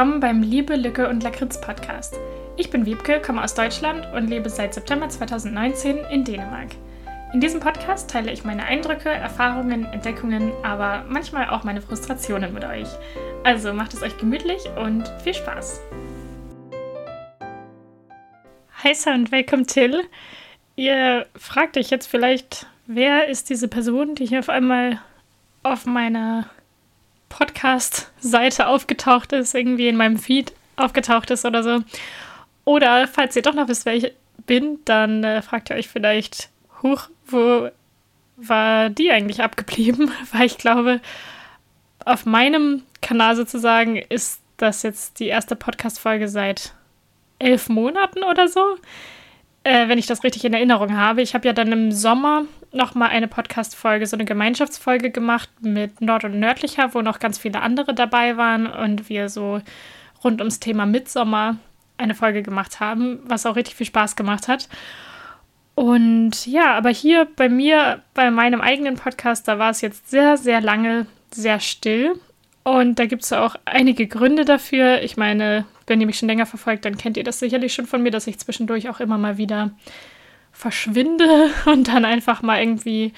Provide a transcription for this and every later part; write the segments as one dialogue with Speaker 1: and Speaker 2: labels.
Speaker 1: willkommen beim Liebe, Lücke und Lakritz Podcast. Ich bin Wiebke, komme aus Deutschland und lebe seit September 2019 in Dänemark. In diesem Podcast teile ich meine Eindrücke, Erfahrungen, Entdeckungen, aber manchmal auch meine Frustrationen mit euch. Also macht es euch gemütlich und viel Spaß. Hi und welcome Till. Ihr fragt euch jetzt vielleicht, wer ist diese Person, die hier auf einmal auf meiner Podcast-Seite aufgetaucht ist, irgendwie in meinem Feed aufgetaucht ist oder so. Oder falls ihr doch noch wisst, wer ich bin, dann äh, fragt ihr euch vielleicht, huch, wo war die eigentlich abgeblieben? Weil ich glaube, auf meinem Kanal sozusagen ist das jetzt die erste Podcast-Folge seit elf Monaten oder so äh, wenn ich das richtig in Erinnerung habe. Ich habe ja dann im Sommer nochmal eine Podcast-Folge, so eine Gemeinschaftsfolge gemacht mit Nord und Nördlicher, wo noch ganz viele andere dabei waren und wir so rund ums Thema Mitsommer eine Folge gemacht haben, was auch richtig viel Spaß gemacht hat. Und ja, aber hier bei mir, bei meinem eigenen Podcast, da war es jetzt sehr, sehr lange sehr still. Und da gibt es auch einige Gründe dafür. Ich meine, wenn ihr mich schon länger verfolgt, dann kennt ihr das sicherlich schon von mir, dass ich zwischendurch auch immer mal wieder verschwinde und dann einfach mal irgendwie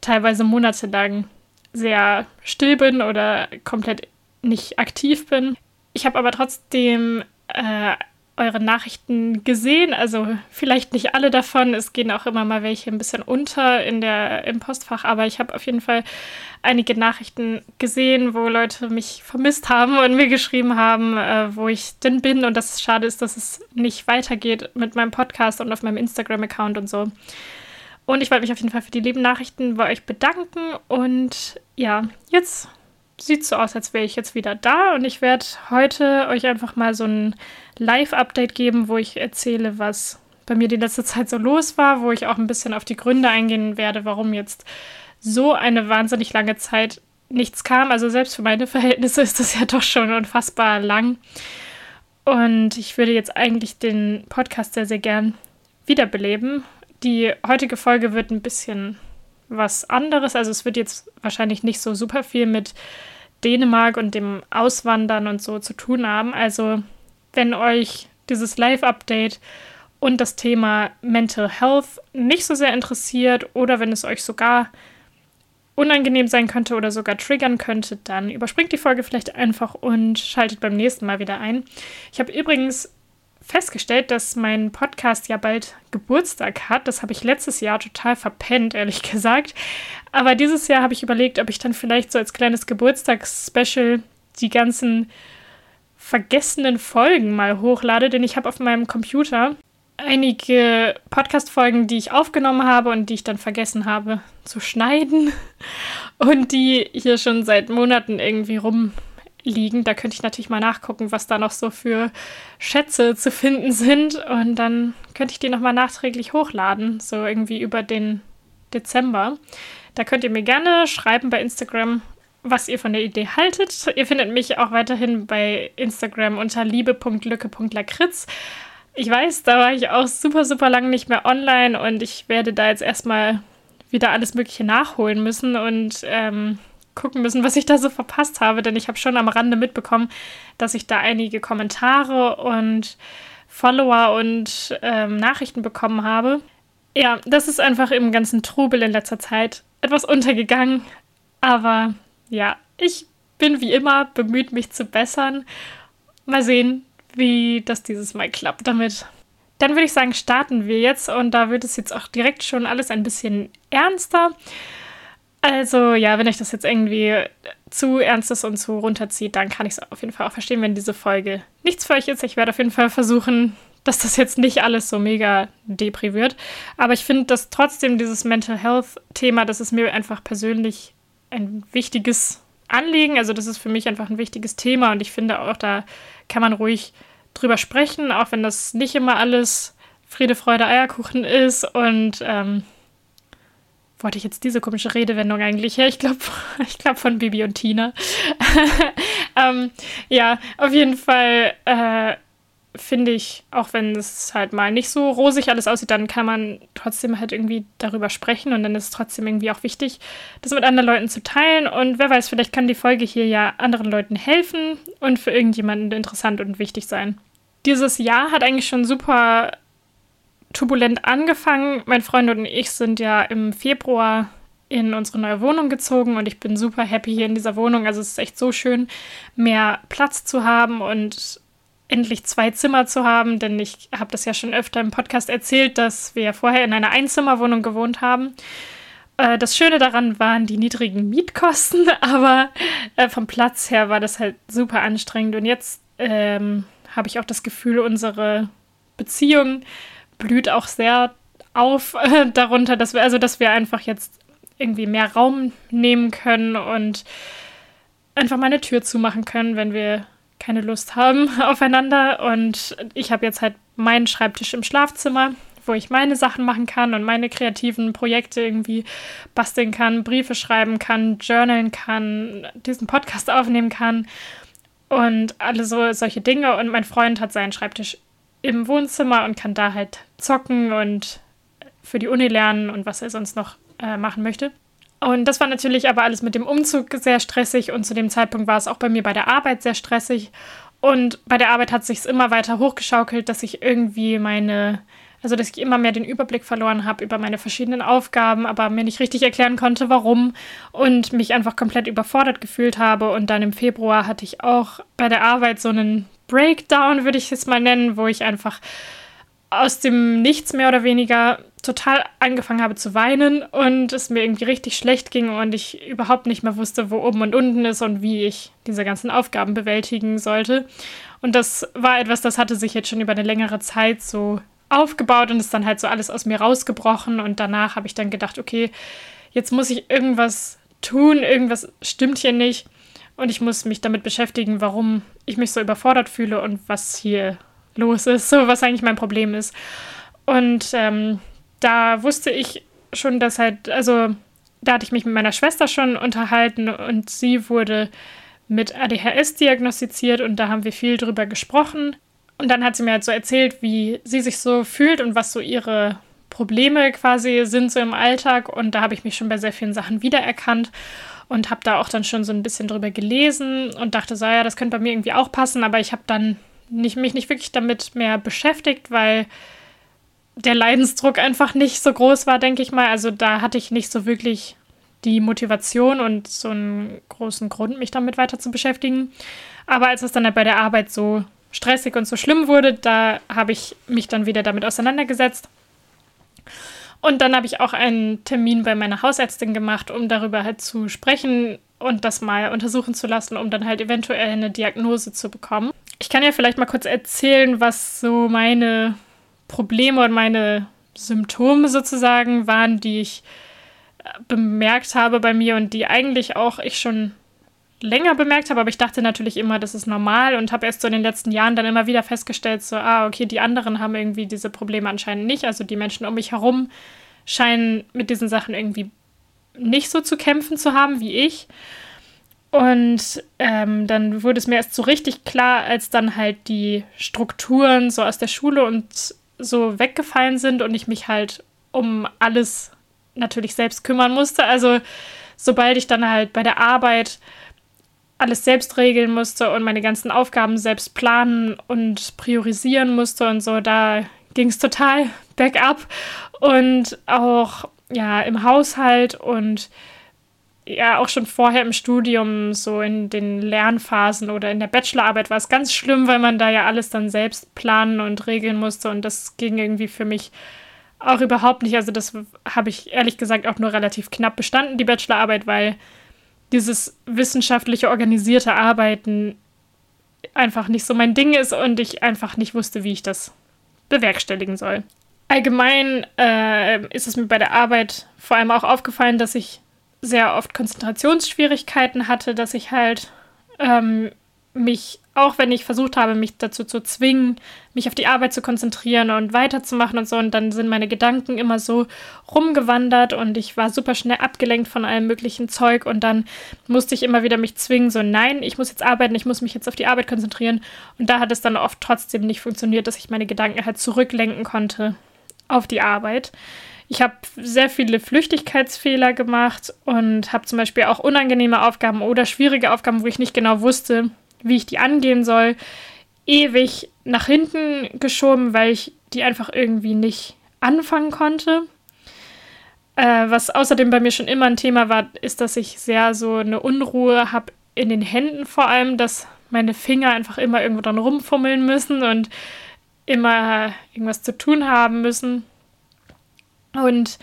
Speaker 1: teilweise monatelang sehr still bin oder komplett nicht aktiv bin. Ich habe aber trotzdem äh, eure Nachrichten gesehen. Also vielleicht nicht alle davon. Es gehen auch immer mal welche ein bisschen unter in der, im Postfach, aber ich habe auf jeden Fall einige Nachrichten gesehen, wo Leute mich vermisst haben und mir geschrieben haben, äh, wo ich denn bin und dass es schade ist, dass es nicht weitergeht mit meinem Podcast und auf meinem Instagram-Account und so. Und ich wollte mich auf jeden Fall für die lieben Nachrichten bei euch bedanken und ja, jetzt sieht so aus, als wäre ich jetzt wieder da und ich werde heute euch einfach mal so ein Live-Update geben, wo ich erzähle, was bei mir die letzte Zeit so los war, wo ich auch ein bisschen auf die Gründe eingehen werde, warum jetzt so eine wahnsinnig lange Zeit nichts kam. Also selbst für meine Verhältnisse ist das ja doch schon unfassbar lang. Und ich würde jetzt eigentlich den Podcast sehr, sehr gern wiederbeleben. Die heutige Folge wird ein bisschen was anderes. Also es wird jetzt wahrscheinlich nicht so super viel mit Dänemark und dem Auswandern und so zu tun haben. Also wenn euch dieses Live-Update und das Thema Mental Health nicht so sehr interessiert oder wenn es euch sogar unangenehm sein könnte oder sogar triggern könnte, dann überspringt die Folge vielleicht einfach und schaltet beim nächsten Mal wieder ein. Ich habe übrigens festgestellt, dass mein Podcast ja bald Geburtstag hat. Das habe ich letztes Jahr total verpennt, ehrlich gesagt. Aber dieses Jahr habe ich überlegt, ob ich dann vielleicht so als kleines Geburtstagsspecial die ganzen vergessenen Folgen mal hochlade, denn ich habe auf meinem Computer einige Podcast-Folgen, die ich aufgenommen habe und die ich dann vergessen habe zu schneiden und die hier schon seit Monaten irgendwie rum liegen. Da könnte ich natürlich mal nachgucken, was da noch so für Schätze zu finden sind. Und dann könnte ich die nochmal nachträglich hochladen, so irgendwie über den Dezember. Da könnt ihr mir gerne schreiben bei Instagram, was ihr von der Idee haltet. Ihr findet mich auch weiterhin bei Instagram unter liebe.lücke.lakritz. Ich weiß, da war ich auch super, super lange nicht mehr online und ich werde da jetzt erstmal wieder alles Mögliche nachholen müssen und ähm, gucken müssen, was ich da so verpasst habe, denn ich habe schon am Rande mitbekommen, dass ich da einige Kommentare und Follower und ähm, Nachrichten bekommen habe. Ja, das ist einfach im ganzen Trubel in letzter Zeit etwas untergegangen. Aber ja, ich bin wie immer bemüht, mich zu bessern. Mal sehen, wie das dieses Mal klappt damit. Dann würde ich sagen, starten wir jetzt und da wird es jetzt auch direkt schon alles ein bisschen ernster. Also ja, wenn euch das jetzt irgendwie zu ernst ist und zu runterzieht, dann kann ich es auf jeden Fall auch verstehen, wenn diese Folge nichts für euch ist. Ich werde auf jeden Fall versuchen, dass das jetzt nicht alles so mega depriviert. Aber ich finde, dass trotzdem dieses Mental Health-Thema, das ist mir einfach persönlich ein wichtiges Anliegen. Also das ist für mich einfach ein wichtiges Thema und ich finde auch, da kann man ruhig drüber sprechen, auch wenn das nicht immer alles Friede, Freude, Eierkuchen ist und ähm, wollte ich jetzt diese komische Redewendung eigentlich her? Ich glaube, ich glaube von Bibi und Tina. ähm, ja, auf jeden Fall äh, finde ich, auch wenn es halt mal nicht so rosig alles aussieht, dann kann man trotzdem halt irgendwie darüber sprechen und dann ist es trotzdem irgendwie auch wichtig, das mit anderen Leuten zu teilen. Und wer weiß, vielleicht kann die Folge hier ja anderen Leuten helfen und für irgendjemanden interessant und wichtig sein. Dieses Jahr hat eigentlich schon super turbulent angefangen. Mein Freund und ich sind ja im Februar in unsere neue Wohnung gezogen und ich bin super happy hier in dieser Wohnung. Also es ist echt so schön, mehr Platz zu haben und endlich zwei Zimmer zu haben, denn ich habe das ja schon öfter im Podcast erzählt, dass wir vorher in einer Einzimmerwohnung gewohnt haben. Äh, das Schöne daran waren die niedrigen Mietkosten, aber äh, vom Platz her war das halt super anstrengend und jetzt ähm, habe ich auch das Gefühl, unsere Beziehung blüht auch sehr auf äh, darunter, dass wir, also dass wir einfach jetzt irgendwie mehr Raum nehmen können und einfach mal eine Tür zumachen können, wenn wir keine Lust haben aufeinander. Und ich habe jetzt halt meinen Schreibtisch im Schlafzimmer, wo ich meine Sachen machen kann und meine kreativen Projekte irgendwie basteln kann, Briefe schreiben kann, journalen kann, diesen Podcast aufnehmen kann und alle so solche Dinge. Und mein Freund hat seinen Schreibtisch im Wohnzimmer und kann da halt zocken und für die Uni lernen und was er sonst noch äh, machen möchte. Und das war natürlich aber alles mit dem Umzug sehr stressig und zu dem Zeitpunkt war es auch bei mir bei der Arbeit sehr stressig. Und bei der Arbeit hat sich immer weiter hochgeschaukelt, dass ich irgendwie meine, also dass ich immer mehr den Überblick verloren habe über meine verschiedenen Aufgaben, aber mir nicht richtig erklären konnte, warum und mich einfach komplett überfordert gefühlt habe. Und dann im Februar hatte ich auch bei der Arbeit so einen Breakdown, würde ich es mal nennen, wo ich einfach aus dem Nichts mehr oder weniger total angefangen habe zu weinen und es mir irgendwie richtig schlecht ging und ich überhaupt nicht mehr wusste, wo oben und unten ist und wie ich diese ganzen Aufgaben bewältigen sollte. Und das war etwas, das hatte sich jetzt schon über eine längere Zeit so aufgebaut und ist dann halt so alles aus mir rausgebrochen und danach habe ich dann gedacht, okay, jetzt muss ich irgendwas tun, irgendwas stimmt hier nicht und ich muss mich damit beschäftigen, warum ich mich so überfordert fühle und was hier los ist, so was eigentlich mein Problem ist. Und ähm, da wusste ich schon, dass halt, also da hatte ich mich mit meiner Schwester schon unterhalten und sie wurde mit ADHS diagnostiziert und da haben wir viel drüber gesprochen. Und dann hat sie mir halt so erzählt, wie sie sich so fühlt und was so ihre Probleme quasi sind so im Alltag. Und da habe ich mich schon bei sehr vielen Sachen wiedererkannt und habe da auch dann schon so ein bisschen drüber gelesen und dachte so, ja, das könnte bei mir irgendwie auch passen, aber ich habe dann nicht, mich nicht wirklich damit mehr beschäftigt, weil der Leidensdruck einfach nicht so groß war, denke ich mal. Also da hatte ich nicht so wirklich die Motivation und so einen großen Grund, mich damit weiter zu beschäftigen. Aber als es dann halt bei der Arbeit so stressig und so schlimm wurde, da habe ich mich dann wieder damit auseinandergesetzt. Und dann habe ich auch einen Termin bei meiner Hausärztin gemacht, um darüber halt zu sprechen und das mal untersuchen zu lassen, um dann halt eventuell eine Diagnose zu bekommen. Ich kann ja vielleicht mal kurz erzählen, was so meine Probleme und meine Symptome sozusagen waren, die ich äh, bemerkt habe bei mir und die eigentlich auch ich schon länger bemerkt habe, aber ich dachte natürlich immer, das ist normal und habe erst so in den letzten Jahren dann immer wieder festgestellt, so, ah, okay, die anderen haben irgendwie diese Probleme anscheinend nicht. Also die Menschen um mich herum scheinen mit diesen Sachen irgendwie nicht so zu kämpfen zu haben wie ich. Und ähm, dann wurde es mir erst so richtig klar, als dann halt die Strukturen so aus der Schule und so weggefallen sind und ich mich halt um alles natürlich selbst kümmern musste. Also sobald ich dann halt bei der Arbeit alles selbst regeln musste und meine ganzen Aufgaben selbst planen und priorisieren musste und so, da ging es total bergab. Und auch ja im Haushalt und ja auch schon vorher im Studium, so in den Lernphasen oder in der Bachelorarbeit war es ganz schlimm, weil man da ja alles dann selbst planen und regeln musste und das ging irgendwie für mich auch überhaupt nicht. Also das habe ich ehrlich gesagt auch nur relativ knapp bestanden, die Bachelorarbeit, weil dieses wissenschaftliche organisierte Arbeiten einfach nicht so mein Ding ist und ich einfach nicht wusste, wie ich das bewerkstelligen soll. Allgemein äh, ist es mir bei der Arbeit vor allem auch aufgefallen, dass ich sehr oft Konzentrationsschwierigkeiten hatte, dass ich halt ähm, mich auch wenn ich versucht habe, mich dazu zu zwingen, mich auf die Arbeit zu konzentrieren und weiterzumachen und so, und dann sind meine Gedanken immer so rumgewandert und ich war super schnell abgelenkt von allem möglichen Zeug und dann musste ich immer wieder mich zwingen, so nein, ich muss jetzt arbeiten, ich muss mich jetzt auf die Arbeit konzentrieren. Und da hat es dann oft trotzdem nicht funktioniert, dass ich meine Gedanken halt zurücklenken konnte auf die Arbeit. Ich habe sehr viele Flüchtigkeitsfehler gemacht und habe zum Beispiel auch unangenehme Aufgaben oder schwierige Aufgaben, wo ich nicht genau wusste, wie ich die angehen soll, ewig nach hinten geschoben, weil ich die einfach irgendwie nicht anfangen konnte. Äh, was außerdem bei mir schon immer ein Thema war, ist, dass ich sehr so eine Unruhe habe in den Händen vor allem, dass meine Finger einfach immer irgendwo dran rumfummeln müssen und immer irgendwas zu tun haben müssen. Und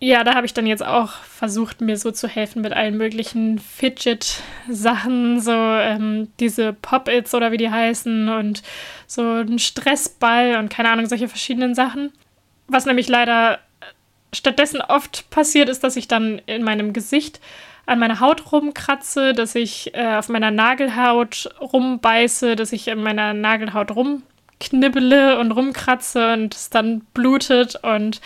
Speaker 1: ja, da habe ich dann jetzt auch versucht, mir so zu helfen mit allen möglichen Fidget-Sachen, so ähm, diese Pop-Its oder wie die heißen und so ein Stressball und keine Ahnung, solche verschiedenen Sachen. Was nämlich leider stattdessen oft passiert, ist, dass ich dann in meinem Gesicht an meiner Haut rumkratze, dass ich äh, auf meiner Nagelhaut rumbeiße, dass ich in meiner Nagelhaut rumknibbele und rumkratze und es dann blutet und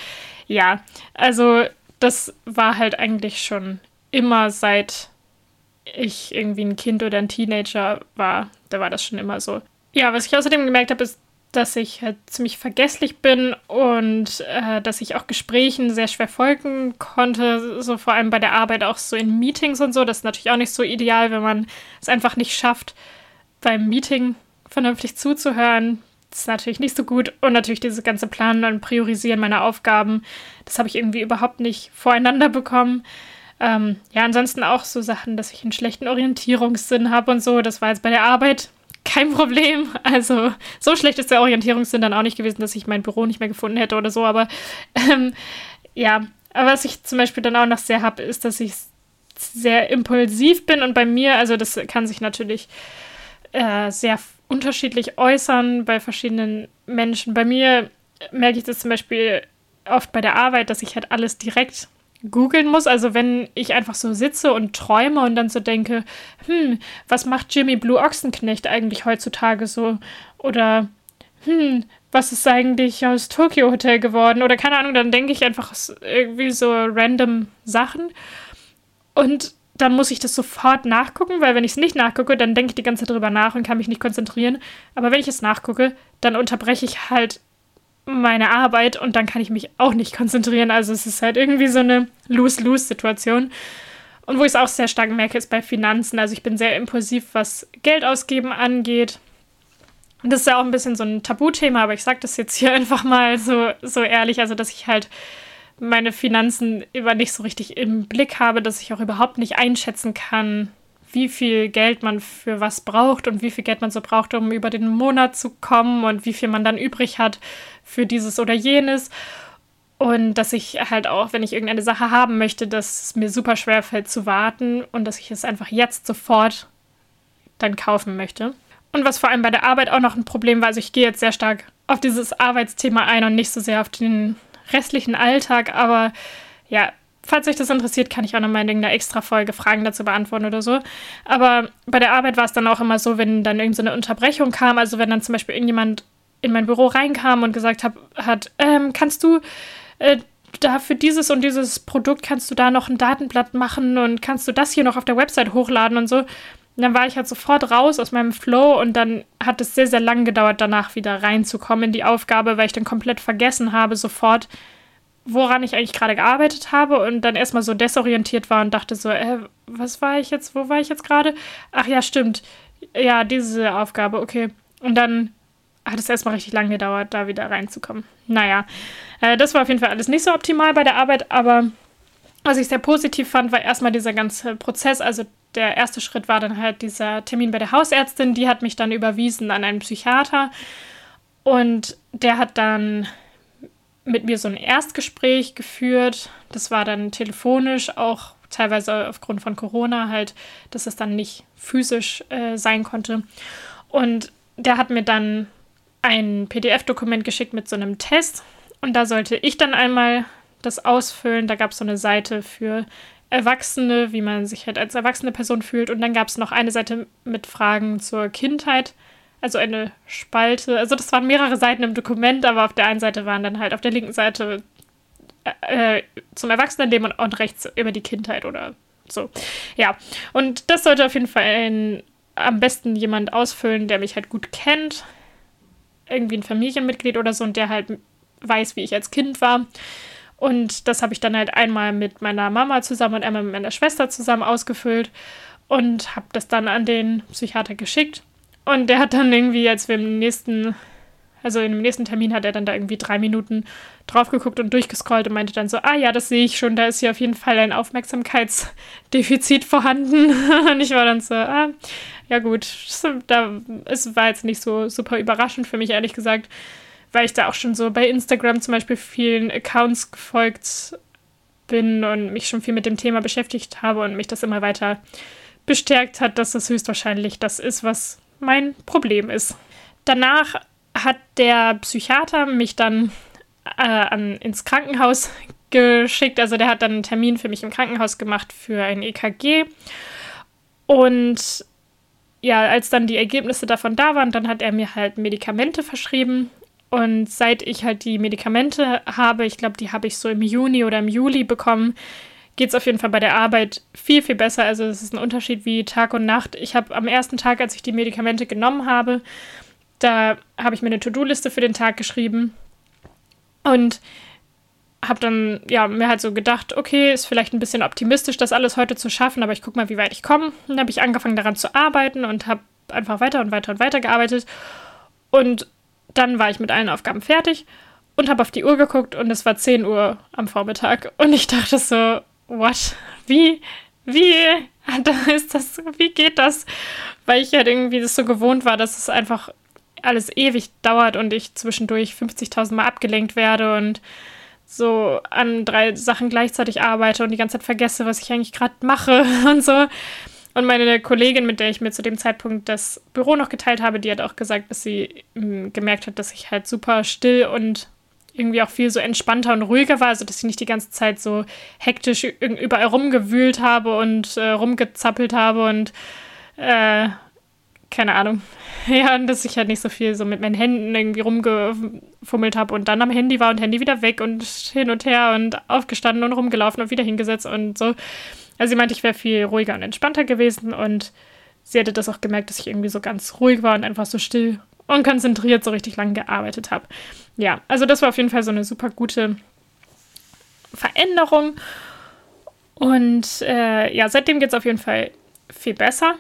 Speaker 1: ja, also das war halt eigentlich schon immer seit ich irgendwie ein Kind oder ein Teenager war, da war das schon immer so. Ja, was ich außerdem gemerkt habe, ist, dass ich halt ziemlich vergesslich bin und äh, dass ich auch Gesprächen sehr schwer folgen konnte, so vor allem bei der Arbeit, auch so in Meetings und so. Das ist natürlich auch nicht so ideal, wenn man es einfach nicht schafft, beim Meeting vernünftig zuzuhören, das natürlich nicht so gut. Und natürlich dieses ganze Planen und Priorisieren meiner Aufgaben, das habe ich irgendwie überhaupt nicht voreinander bekommen. Ähm, ja, ansonsten auch so Sachen, dass ich einen schlechten Orientierungssinn habe und so. Das war jetzt bei der Arbeit kein Problem. Also so schlecht ist der Orientierungssinn dann auch nicht gewesen, dass ich mein Büro nicht mehr gefunden hätte oder so. Aber ähm, ja, aber was ich zum Beispiel dann auch noch sehr habe, ist, dass ich sehr impulsiv bin und bei mir, also das kann sich natürlich äh, sehr unterschiedlich äußern bei verschiedenen Menschen. Bei mir merke ich das zum Beispiel oft bei der Arbeit, dass ich halt alles direkt googeln muss. Also wenn ich einfach so sitze und träume und dann so denke, hm, was macht Jimmy Blue Ochsenknecht eigentlich heutzutage so? Oder hm, was ist eigentlich aus Tokyo Hotel geworden? Oder keine Ahnung, dann denke ich einfach irgendwie so random Sachen. Und dann muss ich das sofort nachgucken, weil wenn ich es nicht nachgucke, dann denke ich die ganze Zeit drüber nach und kann mich nicht konzentrieren. Aber wenn ich es nachgucke, dann unterbreche ich halt meine Arbeit und dann kann ich mich auch nicht konzentrieren. Also es ist halt irgendwie so eine Lose-Lose-Situation. Und wo ich es auch sehr stark merke, ist bei Finanzen. Also ich bin sehr impulsiv, was Geld ausgeben angeht. Und das ist ja auch ein bisschen so ein Tabuthema, aber ich sage das jetzt hier einfach mal so, so ehrlich, also dass ich halt meine Finanzen immer nicht so richtig im Blick habe, dass ich auch überhaupt nicht einschätzen kann, wie viel Geld man für was braucht und wie viel Geld man so braucht, um über den Monat zu kommen und wie viel man dann übrig hat für dieses oder jenes. Und dass ich halt auch, wenn ich irgendeine Sache haben möchte, dass es mir super schwer fällt zu warten und dass ich es einfach jetzt sofort dann kaufen möchte. Und was vor allem bei der Arbeit auch noch ein Problem war, also ich gehe jetzt sehr stark auf dieses Arbeitsthema ein und nicht so sehr auf den restlichen Alltag. Aber ja, falls euch das interessiert, kann ich auch nochmal in irgendeiner extra Folge Fragen dazu beantworten oder so. Aber bei der Arbeit war es dann auch immer so, wenn dann irgendeine so Unterbrechung kam, also wenn dann zum Beispiel irgendjemand in mein Büro reinkam und gesagt hab, hat, ähm, kannst du äh, da für dieses und dieses Produkt kannst du da noch ein Datenblatt machen und kannst du das hier noch auf der Website hochladen und so. Und dann war ich halt sofort raus aus meinem Flow und dann hat es sehr, sehr lang gedauert, danach wieder reinzukommen in die Aufgabe, weil ich dann komplett vergessen habe, sofort, woran ich eigentlich gerade gearbeitet habe und dann erstmal so desorientiert war und dachte so, äh, was war ich jetzt, wo war ich jetzt gerade? Ach ja, stimmt. Ja, diese Aufgabe, okay. Und dann hat es erstmal richtig lang gedauert, da wieder reinzukommen. Naja, äh, das war auf jeden Fall alles nicht so optimal bei der Arbeit, aber was ich sehr positiv fand, war erstmal dieser ganze Prozess, also der erste Schritt war dann halt dieser Termin bei der Hausärztin. Die hat mich dann überwiesen an einen Psychiater. Und der hat dann mit mir so ein Erstgespräch geführt. Das war dann telefonisch, auch teilweise aufgrund von Corona halt, dass es dann nicht physisch äh, sein konnte. Und der hat mir dann ein PDF-Dokument geschickt mit so einem Test. Und da sollte ich dann einmal das ausfüllen. Da gab es so eine Seite für Erwachsene, wie man sich halt als erwachsene Person fühlt. Und dann gab es noch eine Seite mit Fragen zur Kindheit, also eine Spalte. Also das waren mehrere Seiten im Dokument, aber auf der einen Seite waren dann halt auf der linken Seite äh, zum Erwachsenenleben und, und rechts über die Kindheit oder so. Ja, und das sollte auf jeden Fall ein, am besten jemand ausfüllen, der mich halt gut kennt. Irgendwie ein Familienmitglied oder so und der halt weiß, wie ich als Kind war. Und das habe ich dann halt einmal mit meiner Mama zusammen und einmal mit meiner Schwester zusammen ausgefüllt und habe das dann an den Psychiater geschickt. Und der hat dann irgendwie, als wir im nächsten, also im nächsten Termin hat er dann da irgendwie drei Minuten drauf geguckt und durchgescrollt und meinte dann so, ah ja, das sehe ich schon, da ist hier auf jeden Fall ein Aufmerksamkeitsdefizit vorhanden. und ich war dann so, ah, ja gut, da, es war jetzt nicht so super überraschend für mich, ehrlich gesagt weil ich da auch schon so bei Instagram zum Beispiel vielen Accounts gefolgt bin und mich schon viel mit dem Thema beschäftigt habe und mich das immer weiter bestärkt hat, dass das höchstwahrscheinlich das ist, was mein Problem ist. Danach hat der Psychiater mich dann äh, an, ins Krankenhaus geschickt. Also der hat dann einen Termin für mich im Krankenhaus gemacht für ein EKG. Und ja, als dann die Ergebnisse davon da waren, dann hat er mir halt Medikamente verschrieben. Und seit ich halt die Medikamente habe, ich glaube, die habe ich so im Juni oder im Juli bekommen, geht es auf jeden Fall bei der Arbeit viel, viel besser. Also es ist ein Unterschied wie Tag und Nacht. Ich habe am ersten Tag, als ich die Medikamente genommen habe, da habe ich mir eine To-Do-Liste für den Tag geschrieben und habe dann ja mir halt so gedacht, okay, ist vielleicht ein bisschen optimistisch, das alles heute zu schaffen, aber ich gucke mal, wie weit ich komme. Und dann habe ich angefangen daran zu arbeiten und habe einfach weiter und weiter und weiter gearbeitet und dann war ich mit allen Aufgaben fertig und habe auf die Uhr geguckt und es war 10 Uhr am Vormittag. Und ich dachte so, what? Wie? Wie ist das? Wie geht das? Weil ich halt irgendwie das so gewohnt war, dass es einfach alles ewig dauert und ich zwischendurch 50.000 Mal abgelenkt werde und so an drei Sachen gleichzeitig arbeite und die ganze Zeit vergesse, was ich eigentlich gerade mache und so. Und meine Kollegin, mit der ich mir zu dem Zeitpunkt das Büro noch geteilt habe, die hat auch gesagt, dass sie hm, gemerkt hat, dass ich halt super still und irgendwie auch viel so entspannter und ruhiger war, also dass ich nicht die ganze Zeit so hektisch überall rumgewühlt habe und äh, rumgezappelt habe und äh, keine Ahnung. Ja, und dass ich halt nicht so viel so mit meinen Händen irgendwie rumgefummelt habe und dann am Handy war und Handy wieder weg und hin und her und aufgestanden und rumgelaufen und wieder hingesetzt und so. Also sie meinte, ich wäre viel ruhiger und entspannter gewesen und sie hätte das auch gemerkt, dass ich irgendwie so ganz ruhig war und einfach so still und konzentriert so richtig lange gearbeitet habe. Ja, also das war auf jeden Fall so eine super gute Veränderung. Und äh, ja, seitdem geht es auf jeden Fall viel besser.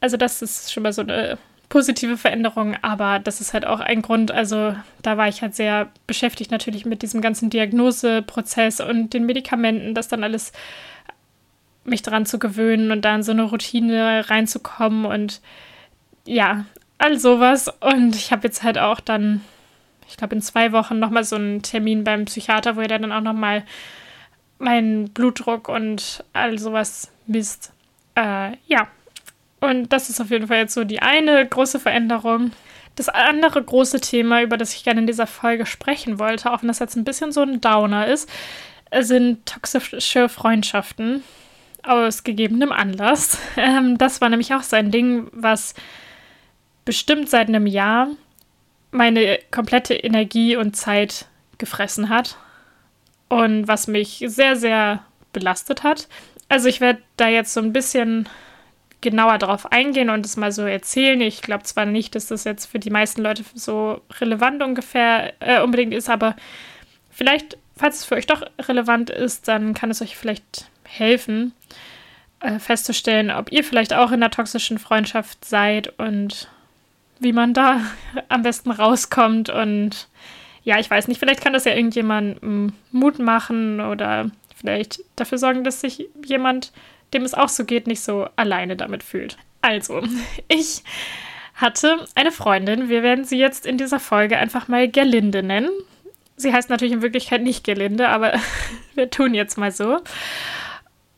Speaker 1: Also das ist schon mal so eine positive Veränderung, aber das ist halt auch ein Grund. Also da war ich halt sehr beschäftigt natürlich mit diesem ganzen Diagnoseprozess und den Medikamenten, das dann alles mich daran zu gewöhnen und dann so eine Routine reinzukommen und ja, all sowas. Und ich habe jetzt halt auch dann, ich glaube, in zwei Wochen nochmal so einen Termin beim Psychiater, wo er dann auch nochmal meinen Blutdruck und all sowas misst. Äh, ja. Und das ist auf jeden Fall jetzt so die eine große Veränderung. Das andere große Thema, über das ich gerne in dieser Folge sprechen wollte, auch wenn das jetzt ein bisschen so ein Downer ist, sind toxische Freundschaften aus gegebenem Anlass. Ähm, das war nämlich auch so ein Ding, was bestimmt seit einem Jahr meine komplette Energie und Zeit gefressen hat und was mich sehr, sehr belastet hat. Also ich werde da jetzt so ein bisschen genauer drauf eingehen und es mal so erzählen. Ich glaube zwar nicht, dass das jetzt für die meisten Leute so relevant ungefähr äh, unbedingt ist, aber vielleicht, falls es für euch doch relevant ist, dann kann es euch vielleicht helfen, äh, festzustellen, ob ihr vielleicht auch in einer toxischen Freundschaft seid und wie man da am besten rauskommt. Und ja, ich weiß nicht, vielleicht kann das ja irgendjemand Mut machen oder vielleicht dafür sorgen, dass sich jemand, dem es auch so geht, nicht so alleine damit fühlt. Also, ich hatte eine Freundin, wir werden sie jetzt in dieser Folge einfach mal Gerlinde nennen. Sie heißt natürlich in Wirklichkeit nicht Gerlinde, aber wir tun jetzt mal so.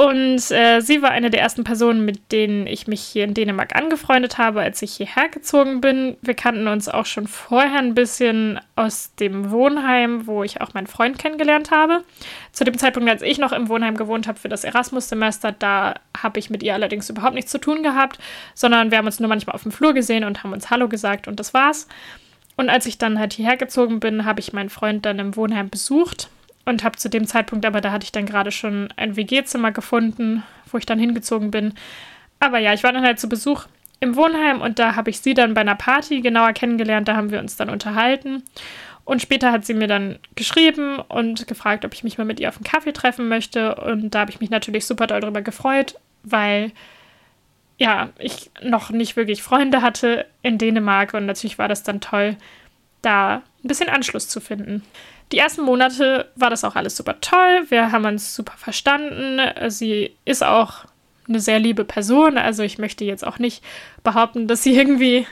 Speaker 1: Und äh, sie war eine der ersten Personen, mit denen ich mich hier in Dänemark angefreundet habe, als ich hierher gezogen bin. Wir kannten uns auch schon vorher ein bisschen aus dem Wohnheim, wo ich auch meinen Freund kennengelernt habe. Zu dem Zeitpunkt, als ich noch im Wohnheim gewohnt habe für das Erasmus-Semester, da habe ich mit ihr allerdings überhaupt nichts zu tun gehabt, sondern wir haben uns nur manchmal auf dem Flur gesehen und haben uns Hallo gesagt und das war's. Und als ich dann halt hierher gezogen bin, habe ich meinen Freund dann im Wohnheim besucht und habe zu dem Zeitpunkt, aber da hatte ich dann gerade schon ein WG-Zimmer gefunden, wo ich dann hingezogen bin. Aber ja, ich war dann halt zu Besuch im Wohnheim und da habe ich sie dann bei einer Party genauer kennengelernt. Da haben wir uns dann unterhalten. Und später hat sie mir dann geschrieben und gefragt, ob ich mich mal mit ihr auf einen Kaffee treffen möchte. Und da habe ich mich natürlich super doll darüber gefreut, weil ja, ich noch nicht wirklich Freunde hatte in Dänemark und natürlich war das dann toll, da ein bisschen Anschluss zu finden. Die ersten Monate war das auch alles super toll. Wir haben uns super verstanden. Sie ist auch eine sehr liebe Person. Also ich möchte jetzt auch nicht behaupten, dass sie irgendwie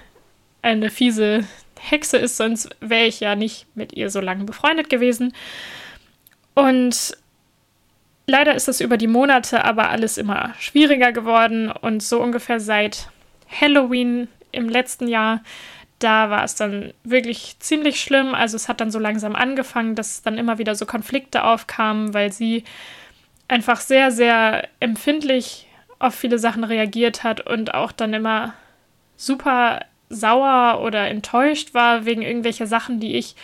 Speaker 1: eine fiese Hexe ist, sonst wäre ich ja nicht mit ihr so lange befreundet gewesen. Und leider ist das über die Monate aber alles immer schwieriger geworden und so ungefähr seit Halloween im letzten Jahr da war es dann wirklich ziemlich schlimm. Also es hat dann so langsam angefangen, dass dann immer wieder so Konflikte aufkamen, weil sie einfach sehr, sehr empfindlich auf viele Sachen reagiert hat und auch dann immer super sauer oder enttäuscht war wegen irgendwelcher Sachen, die ich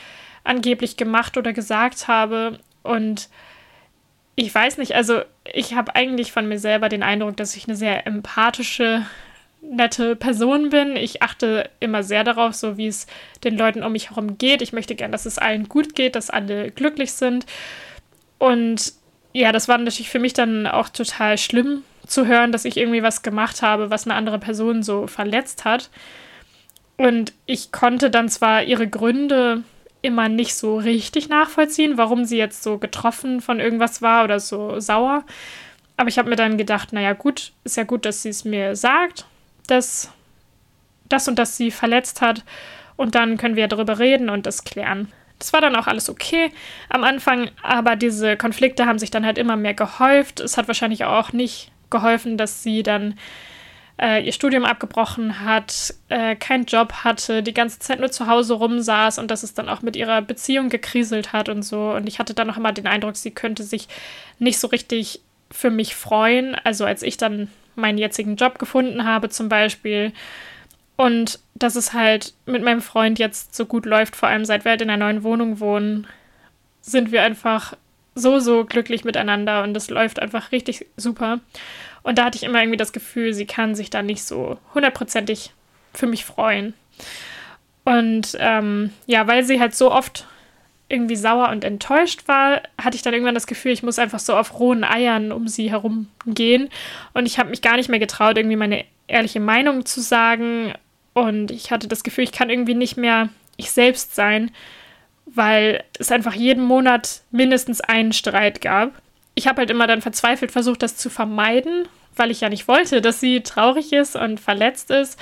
Speaker 1: angeblich gemacht oder gesagt habe. Und ich weiß nicht, also ich habe eigentlich von mir selber den Eindruck, dass ich eine sehr empathische nette Person bin. Ich achte immer sehr darauf, so wie es den Leuten um mich herum geht. Ich möchte gern, dass es allen gut geht, dass alle glücklich sind. Und ja, das war natürlich für mich dann auch total schlimm zu hören, dass ich irgendwie was gemacht habe, was eine andere Person so verletzt hat. Und ich konnte dann zwar ihre Gründe immer nicht so richtig nachvollziehen, warum sie jetzt so getroffen von irgendwas war oder so sauer. Aber ich habe mir dann gedacht, naja gut, ist ja gut, dass sie es mir sagt dass das und das sie verletzt hat. Und dann können wir darüber reden und das klären. Das war dann auch alles okay am Anfang, aber diese Konflikte haben sich dann halt immer mehr gehäuft. Es hat wahrscheinlich auch nicht geholfen, dass sie dann äh, ihr Studium abgebrochen hat, äh, keinen Job hatte, die ganze Zeit nur zu Hause rumsaß und dass es dann auch mit ihrer Beziehung gekriselt hat und so. Und ich hatte dann auch immer den Eindruck, sie könnte sich nicht so richtig für mich freuen. Also als ich dann meinen jetzigen Job gefunden habe zum Beispiel. Und dass es halt mit meinem Freund jetzt so gut läuft, vor allem seit wir halt in einer neuen Wohnung wohnen, sind wir einfach so, so glücklich miteinander und es läuft einfach richtig super. Und da hatte ich immer irgendwie das Gefühl, sie kann sich da nicht so hundertprozentig für mich freuen. Und ähm, ja, weil sie halt so oft irgendwie sauer und enttäuscht war, hatte ich dann irgendwann das Gefühl, ich muss einfach so auf rohen Eiern um sie herum gehen. Und ich habe mich gar nicht mehr getraut, irgendwie meine ehrliche Meinung zu sagen. Und ich hatte das Gefühl, ich kann irgendwie nicht mehr ich selbst sein, weil es einfach jeden Monat mindestens einen Streit gab. Ich habe halt immer dann verzweifelt versucht, das zu vermeiden, weil ich ja nicht wollte, dass sie traurig ist und verletzt ist.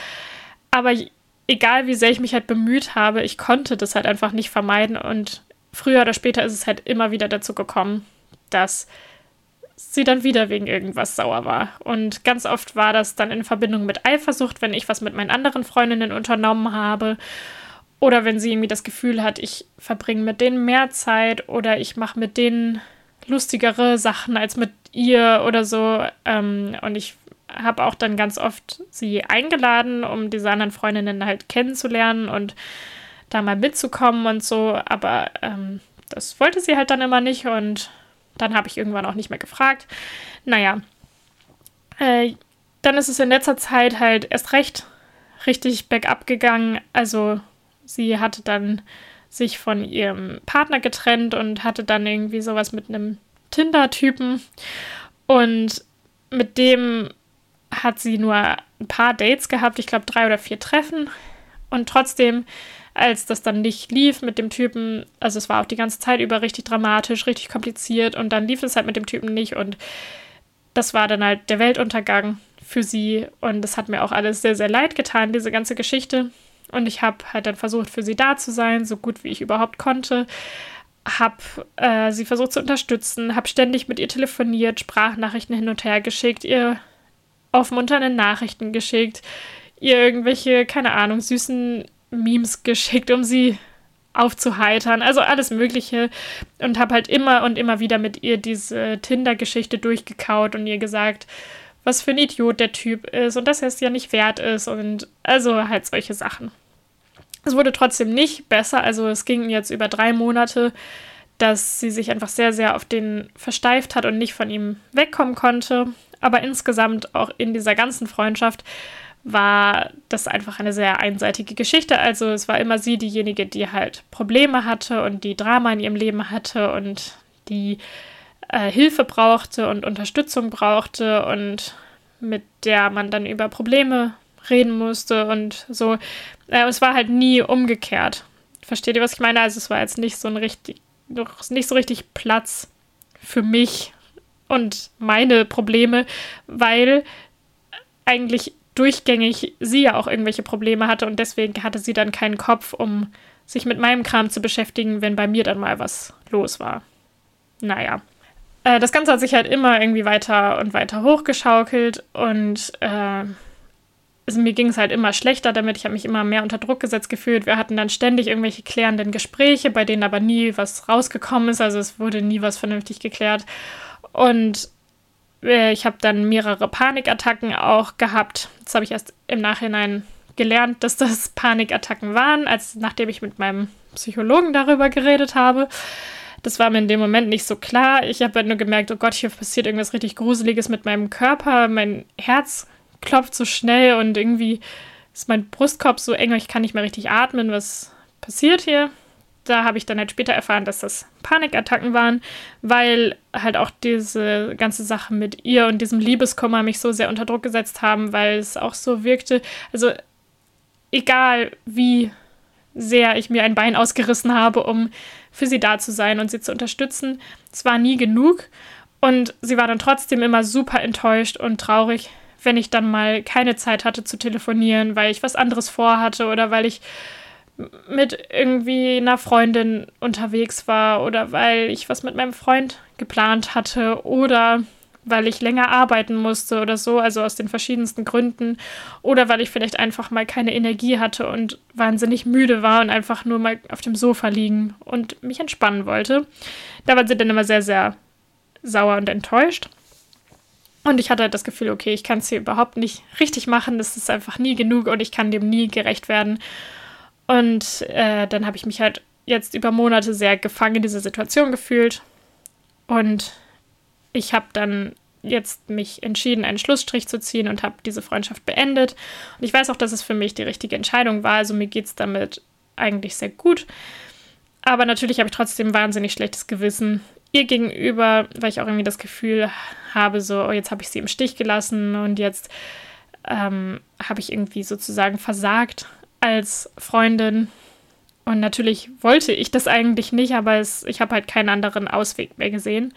Speaker 1: Aber egal wie sehr ich mich halt bemüht habe, ich konnte das halt einfach nicht vermeiden und früher oder später ist es halt immer wieder dazu gekommen, dass sie dann wieder wegen irgendwas sauer war. Und ganz oft war das dann in Verbindung mit Eifersucht, wenn ich was mit meinen anderen Freundinnen unternommen habe. Oder wenn sie irgendwie das Gefühl hat, ich verbringe mit denen mehr Zeit oder ich mache mit denen lustigere Sachen als mit ihr oder so. Ähm, und ich habe auch dann ganz oft sie eingeladen, um diese anderen Freundinnen halt kennenzulernen und da mal mitzukommen und so, aber ähm, das wollte sie halt dann immer nicht und dann habe ich irgendwann auch nicht mehr gefragt. Naja, äh, dann ist es in letzter Zeit halt erst recht richtig bergab gegangen. Also sie hatte dann sich von ihrem Partner getrennt und hatte dann irgendwie sowas mit einem Tinder-Typen. Und mit dem hat sie nur ein paar Dates gehabt, ich glaube drei oder vier Treffen. Und trotzdem als das dann nicht lief mit dem Typen, also es war auch die ganze Zeit über richtig dramatisch, richtig kompliziert und dann lief es halt mit dem Typen nicht und das war dann halt der Weltuntergang für sie und das hat mir auch alles sehr, sehr leid getan, diese ganze Geschichte. Und ich habe halt dann versucht, für sie da zu sein, so gut wie ich überhaupt konnte. habe äh, sie versucht zu unterstützen, habe ständig mit ihr telefoniert, Sprachnachrichten hin und her geschickt, ihr aufmunternde Nachrichten geschickt, ihr irgendwelche, keine Ahnung, süßen Memes geschickt, um sie aufzuheitern, also alles Mögliche und habe halt immer und immer wieder mit ihr diese Tinder-Geschichte durchgekaut und ihr gesagt, was für ein Idiot der Typ ist und dass er es ja nicht wert ist und also halt solche Sachen. Es wurde trotzdem nicht besser, also es ging jetzt über drei Monate, dass sie sich einfach sehr, sehr auf den versteift hat und nicht von ihm wegkommen konnte. Aber insgesamt auch in dieser ganzen Freundschaft war das einfach eine sehr einseitige Geschichte. Also es war immer sie diejenige, die halt Probleme hatte und die Drama in ihrem Leben hatte und die äh, Hilfe brauchte und Unterstützung brauchte und mit der man dann über Probleme reden musste und so. Äh, es war halt nie umgekehrt. Versteht ihr, was ich meine? Also es war jetzt nicht so ein richtig, nicht so richtig Platz für mich und meine Probleme, weil eigentlich durchgängig sie ja auch irgendwelche Probleme hatte und deswegen hatte sie dann keinen Kopf, um sich mit meinem Kram zu beschäftigen, wenn bei mir dann mal was los war. Naja. Äh, das Ganze hat sich halt immer irgendwie weiter und weiter hochgeschaukelt und äh, also mir ging es halt immer schlechter damit. Ich habe mich immer mehr unter Druck gesetzt gefühlt. Wir hatten dann ständig irgendwelche klärenden Gespräche, bei denen aber nie was rausgekommen ist. Also es wurde nie was vernünftig geklärt. Und äh, ich habe dann mehrere Panikattacken auch gehabt. Das habe ich erst im Nachhinein gelernt, dass das Panikattacken waren, als nachdem ich mit meinem Psychologen darüber geredet habe. Das war mir in dem Moment nicht so klar. Ich habe halt nur gemerkt, oh Gott, hier passiert irgendwas richtig Gruseliges mit meinem Körper. Mein Herz klopft so schnell und irgendwie ist mein Brustkorb so eng, ich kann nicht mehr richtig atmen. Was passiert hier? Da habe ich dann halt später erfahren, dass das Panikattacken waren, weil halt auch diese ganze Sache mit ihr und diesem Liebeskummer mich so sehr unter Druck gesetzt haben, weil es auch so wirkte, also egal wie sehr ich mir ein Bein ausgerissen habe, um für sie da zu sein und sie zu unterstützen, es war nie genug. Und sie war dann trotzdem immer super enttäuscht und traurig, wenn ich dann mal keine Zeit hatte zu telefonieren, weil ich was anderes vorhatte oder weil ich mit irgendwie einer Freundin unterwegs war oder weil ich was mit meinem Freund geplant hatte oder weil ich länger arbeiten musste oder so, also aus den verschiedensten Gründen oder weil ich vielleicht einfach mal keine Energie hatte und wahnsinnig müde war und einfach nur mal auf dem Sofa liegen und mich entspannen wollte. Da waren sie dann immer sehr, sehr sauer und enttäuscht. Und ich hatte halt das Gefühl, okay, ich kann es hier überhaupt nicht richtig machen, das ist einfach nie genug und ich kann dem nie gerecht werden. Und äh, dann habe ich mich halt jetzt über Monate sehr gefangen in dieser Situation gefühlt. Und ich habe dann jetzt mich entschieden, einen Schlussstrich zu ziehen und habe diese Freundschaft beendet. Und ich weiß auch, dass es für mich die richtige Entscheidung war. Also mir geht es damit eigentlich sehr gut. Aber natürlich habe ich trotzdem wahnsinnig schlechtes Gewissen ihr gegenüber, weil ich auch irgendwie das Gefühl habe, so, oh, jetzt habe ich sie im Stich gelassen und jetzt ähm, habe ich irgendwie sozusagen versagt als Freundin. Und natürlich wollte ich das eigentlich nicht, aber es, ich habe halt keinen anderen Ausweg mehr gesehen.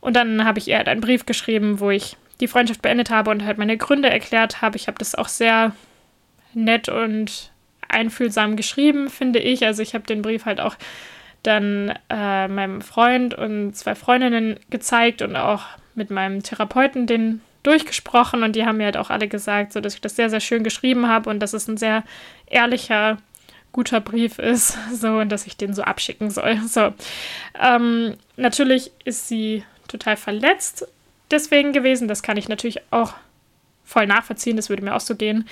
Speaker 1: Und dann habe ich ihr halt einen Brief geschrieben, wo ich die Freundschaft beendet habe und halt meine Gründe erklärt habe. Ich habe das auch sehr nett und einfühlsam geschrieben, finde ich. Also ich habe den Brief halt auch dann äh, meinem Freund und zwei Freundinnen gezeigt und auch mit meinem Therapeuten den durchgesprochen und die haben mir halt auch alle gesagt, so dass ich das sehr, sehr schön geschrieben habe und dass es ein sehr ehrlicher, guter Brief ist, so und dass ich den so abschicken soll. So. Ähm, natürlich ist sie total verletzt deswegen gewesen. Das kann ich natürlich auch voll nachvollziehen, das würde mir auch so gehen.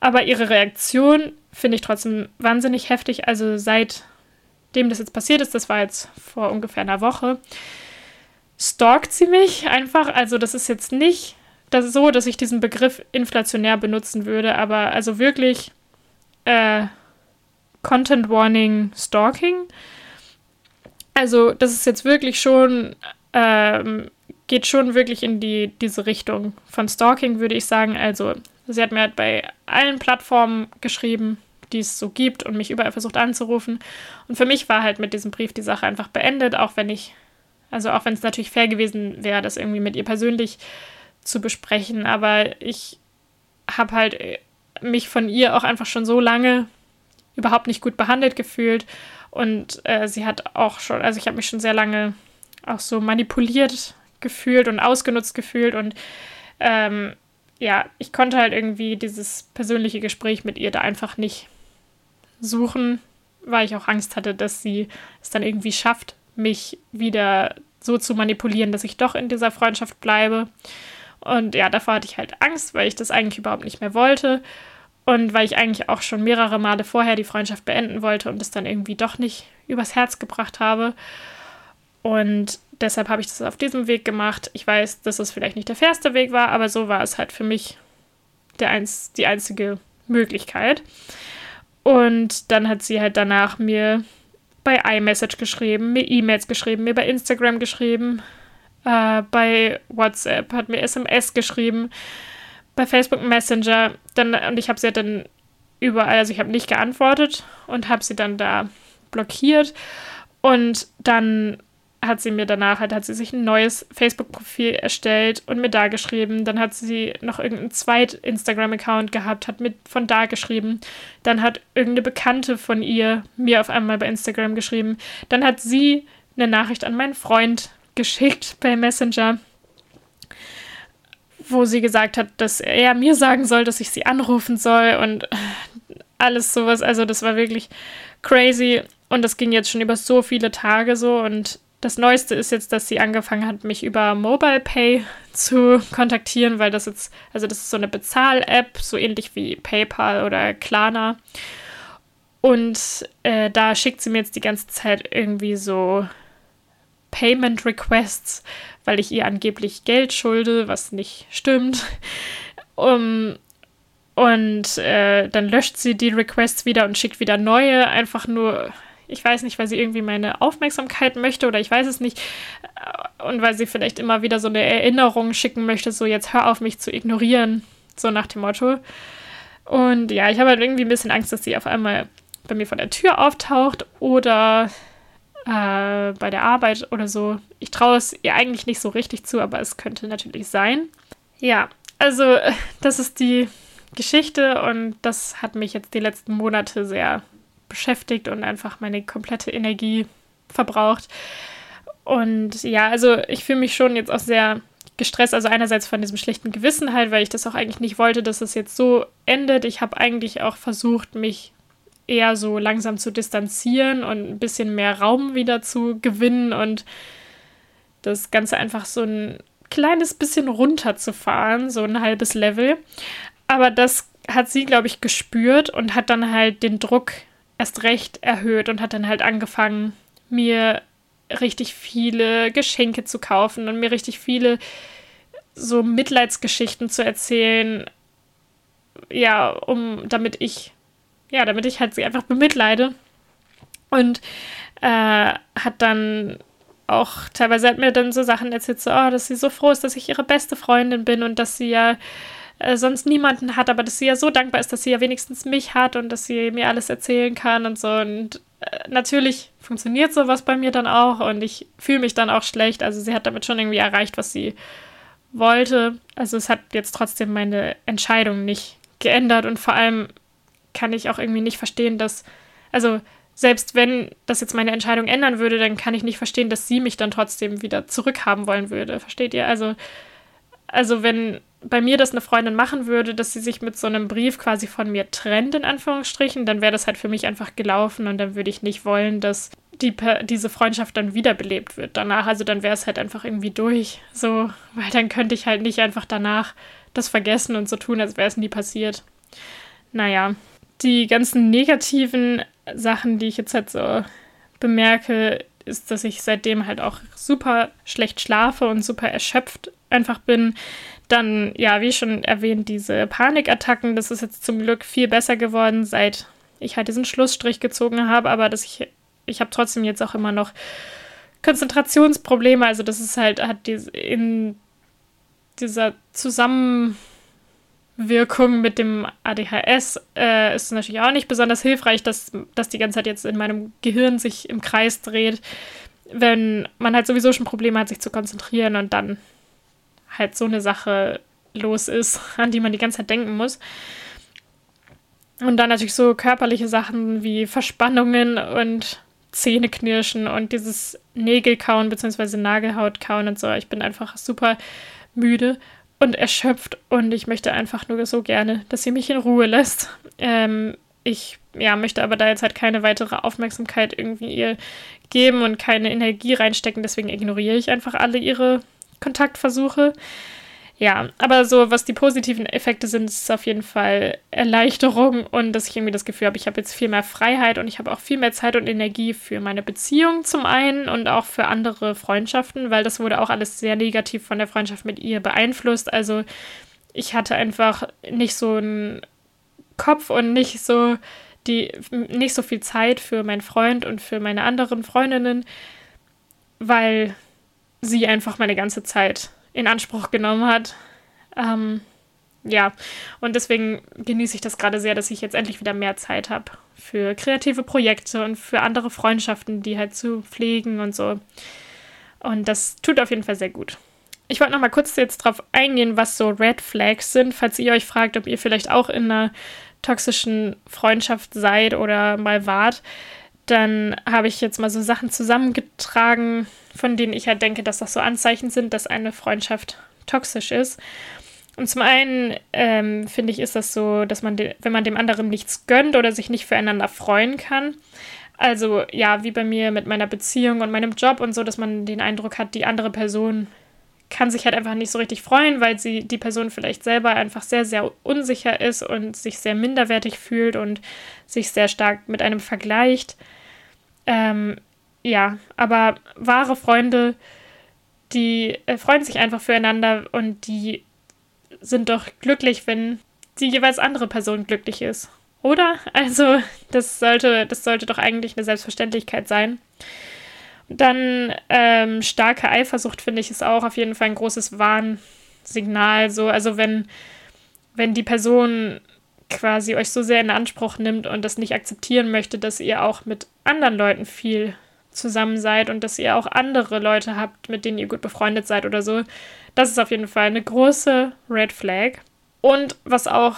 Speaker 1: Aber ihre Reaktion finde ich trotzdem wahnsinnig heftig. Also seitdem das jetzt passiert ist, das war jetzt vor ungefähr einer Woche, stalkt sie mich einfach. Also das ist jetzt nicht das so, dass ich diesen Begriff inflationär benutzen würde, aber also wirklich äh, Content Warning Stalking. Also, das ist jetzt wirklich schon, ähm, geht schon wirklich in die, diese Richtung von Stalking, würde ich sagen. Also, sie hat mir halt bei allen Plattformen geschrieben, die es so gibt und mich überall versucht anzurufen. Und für mich war halt mit diesem Brief die Sache einfach beendet, auch wenn ich, also auch wenn es natürlich fair gewesen wäre, das irgendwie mit ihr persönlich zu besprechen. Aber ich habe halt äh, mich von ihr auch einfach schon so lange überhaupt nicht gut behandelt gefühlt Und äh, sie hat auch schon, also ich habe mich schon sehr lange auch so manipuliert gefühlt und ausgenutzt gefühlt. Und ähm, ja, ich konnte halt irgendwie dieses persönliche Gespräch mit ihr da einfach nicht suchen, weil ich auch Angst hatte, dass sie es dann irgendwie schafft, mich wieder so zu manipulieren, dass ich doch in dieser Freundschaft bleibe. Und ja, davor hatte ich halt Angst, weil ich das eigentlich überhaupt nicht mehr wollte. Und weil ich eigentlich auch schon mehrere Male vorher die Freundschaft beenden wollte und es dann irgendwie doch nicht übers Herz gebracht habe. Und deshalb habe ich das auf diesem Weg gemacht. Ich weiß, dass es vielleicht nicht der fairste Weg war, aber so war es halt für mich der eins, die einzige Möglichkeit. Und dann hat sie halt danach mir bei iMessage geschrieben, mir E-Mails geschrieben, mir bei Instagram geschrieben, äh, bei WhatsApp hat mir SMS geschrieben, bei Facebook Messenger. Dann, und ich habe sie dann überall, also ich habe nicht geantwortet und habe sie dann da blockiert. Und dann hat sie mir danach halt, hat sie sich ein neues Facebook-Profil erstellt und mir da geschrieben. Dann hat sie noch irgendeinen zweit Instagram-Account gehabt, hat mir von da geschrieben. Dann hat irgendeine Bekannte von ihr mir auf einmal bei Instagram geschrieben. Dann hat sie eine Nachricht an meinen Freund geschickt per Messenger, wo sie gesagt hat, dass er mir sagen soll, dass ich sie anrufen soll und alles sowas. Also das war wirklich crazy. Und das ging jetzt schon über so viele Tage so und das Neueste ist jetzt, dass sie angefangen hat, mich über Mobile Pay zu kontaktieren, weil das jetzt, also das ist so eine Bezahl-App, so ähnlich wie PayPal oder Klarna. Und äh, da schickt sie mir jetzt die ganze Zeit irgendwie so Payment Requests, weil ich ihr angeblich Geld schulde, was nicht stimmt. Um, und äh, dann löscht sie die Requests wieder und schickt wieder neue, einfach nur ich weiß nicht, weil sie irgendwie meine Aufmerksamkeit möchte oder ich weiß es nicht. Und weil sie vielleicht immer wieder so eine Erinnerung schicken möchte, so jetzt hör auf mich zu ignorieren, so nach dem Motto. Und ja, ich habe halt irgendwie ein bisschen Angst, dass sie auf einmal bei mir vor der Tür auftaucht oder äh, bei der Arbeit oder so. Ich traue es ihr eigentlich nicht so richtig zu, aber es könnte natürlich sein. Ja, also das ist die Geschichte und das hat mich jetzt die letzten Monate sehr beschäftigt und einfach meine komplette Energie verbraucht. Und ja, also ich fühle mich schon jetzt auch sehr gestresst, also einerseits von diesem schlichten Gewissen halt, weil ich das auch eigentlich nicht wollte, dass es jetzt so endet. Ich habe eigentlich auch versucht, mich eher so langsam zu distanzieren und ein bisschen mehr Raum wieder zu gewinnen und das Ganze einfach so ein kleines bisschen runterzufahren, so ein halbes Level. Aber das hat sie, glaube ich, gespürt und hat dann halt den Druck erst recht erhöht und hat dann halt angefangen, mir richtig viele Geschenke zu kaufen und mir richtig viele so Mitleidsgeschichten zu erzählen. Ja, um damit ich, ja, damit ich halt sie einfach bemitleide. Und äh, hat dann auch teilweise hat mir dann so Sachen erzählt, so, oh, dass sie so froh ist, dass ich ihre beste Freundin bin und dass sie ja äh, sonst niemanden hat, aber dass sie ja so dankbar ist, dass sie ja wenigstens mich hat und dass sie mir alles erzählen kann und so. Und äh, natürlich funktioniert sowas bei mir dann auch und ich fühle mich dann auch schlecht. Also sie hat damit schon irgendwie erreicht, was sie wollte. Also es hat jetzt trotzdem meine Entscheidung nicht geändert und vor allem kann ich auch irgendwie nicht verstehen, dass, also selbst wenn das jetzt meine Entscheidung ändern würde, dann kann ich nicht verstehen, dass sie mich dann trotzdem wieder zurückhaben wollen würde. Versteht ihr? Also, also wenn bei mir das eine Freundin machen würde, dass sie sich mit so einem Brief quasi von mir trennt, in Anführungsstrichen, dann wäre das halt für mich einfach gelaufen und dann würde ich nicht wollen, dass die, diese Freundschaft dann wiederbelebt wird danach. Also dann wäre es halt einfach irgendwie durch, so, weil dann könnte ich halt nicht einfach danach das vergessen und so tun, als wäre es nie passiert. Naja, die ganzen negativen Sachen, die ich jetzt halt so bemerke, ist, dass ich seitdem halt auch super schlecht schlafe und super erschöpft einfach bin. Dann, ja, wie schon erwähnt, diese Panikattacken, das ist jetzt zum Glück viel besser geworden, seit ich halt diesen Schlussstrich gezogen habe, aber dass ich, ich habe trotzdem jetzt auch immer noch Konzentrationsprobleme, also das ist halt, hat diese, in dieser Zusammenwirkung mit dem ADHS äh, ist natürlich auch nicht besonders hilfreich, dass das die ganze Zeit jetzt in meinem Gehirn sich im Kreis dreht, wenn man halt sowieso schon Probleme hat, sich zu konzentrieren und dann halt so eine Sache los ist, an die man die ganze Zeit denken muss. Und dann natürlich so körperliche Sachen wie Verspannungen und Zähneknirschen und dieses Nägelkauen bzw. Nagelhautkauen und so. Ich bin einfach super müde und erschöpft und ich möchte einfach nur so gerne, dass sie mich in Ruhe lässt. Ähm, ich ja, möchte aber da jetzt halt keine weitere Aufmerksamkeit irgendwie ihr geben und keine Energie reinstecken, deswegen ignoriere ich einfach alle ihre Kontaktversuche. Ja, aber so, was die positiven Effekte sind, ist auf jeden Fall Erleichterung und dass ich irgendwie das Gefühl habe, ich habe jetzt viel mehr Freiheit und ich habe auch viel mehr Zeit und Energie für meine Beziehung zum einen und auch für andere Freundschaften, weil das wurde auch alles sehr negativ von der Freundschaft mit ihr beeinflusst. Also ich hatte einfach nicht so einen Kopf und nicht so die nicht so viel Zeit für meinen Freund und für meine anderen Freundinnen, weil sie einfach meine ganze Zeit in Anspruch genommen hat. Ähm, ja, und deswegen genieße ich das gerade sehr, dass ich jetzt endlich wieder mehr Zeit habe für kreative Projekte und für andere Freundschaften, die halt zu pflegen und so. Und das tut auf jeden Fall sehr gut. Ich wollte noch mal kurz jetzt drauf eingehen, was so Red Flags sind, falls ihr euch fragt, ob ihr vielleicht auch in einer toxischen Freundschaft seid oder mal wart. Dann habe ich jetzt mal so Sachen zusammengetragen, von denen ich halt denke, dass das so Anzeichen sind, dass eine Freundschaft toxisch ist. Und zum einen ähm, finde ich, ist das so, dass man, wenn man dem anderen nichts gönnt oder sich nicht füreinander freuen kann. Also ja, wie bei mir mit meiner Beziehung und meinem Job und so, dass man den Eindruck hat, die andere Person kann sich halt einfach nicht so richtig freuen, weil sie die Person vielleicht selber einfach sehr, sehr unsicher ist und sich sehr minderwertig fühlt und sich sehr stark mit einem vergleicht. Ähm, ja, aber wahre Freunde, die äh, freuen sich einfach füreinander und die sind doch glücklich, wenn die jeweils andere Person glücklich ist. Oder? Also, das sollte, das sollte doch eigentlich eine Selbstverständlichkeit sein. Dann ähm, starke Eifersucht, finde ich, ist auch auf jeden Fall ein großes Warnsignal. So, also wenn, wenn die Person quasi euch so sehr in Anspruch nimmt und das nicht akzeptieren möchte, dass ihr auch mit anderen Leuten viel zusammen seid und dass ihr auch andere Leute habt, mit denen ihr gut befreundet seid oder so. Das ist auf jeden Fall eine große Red Flag. Und was auch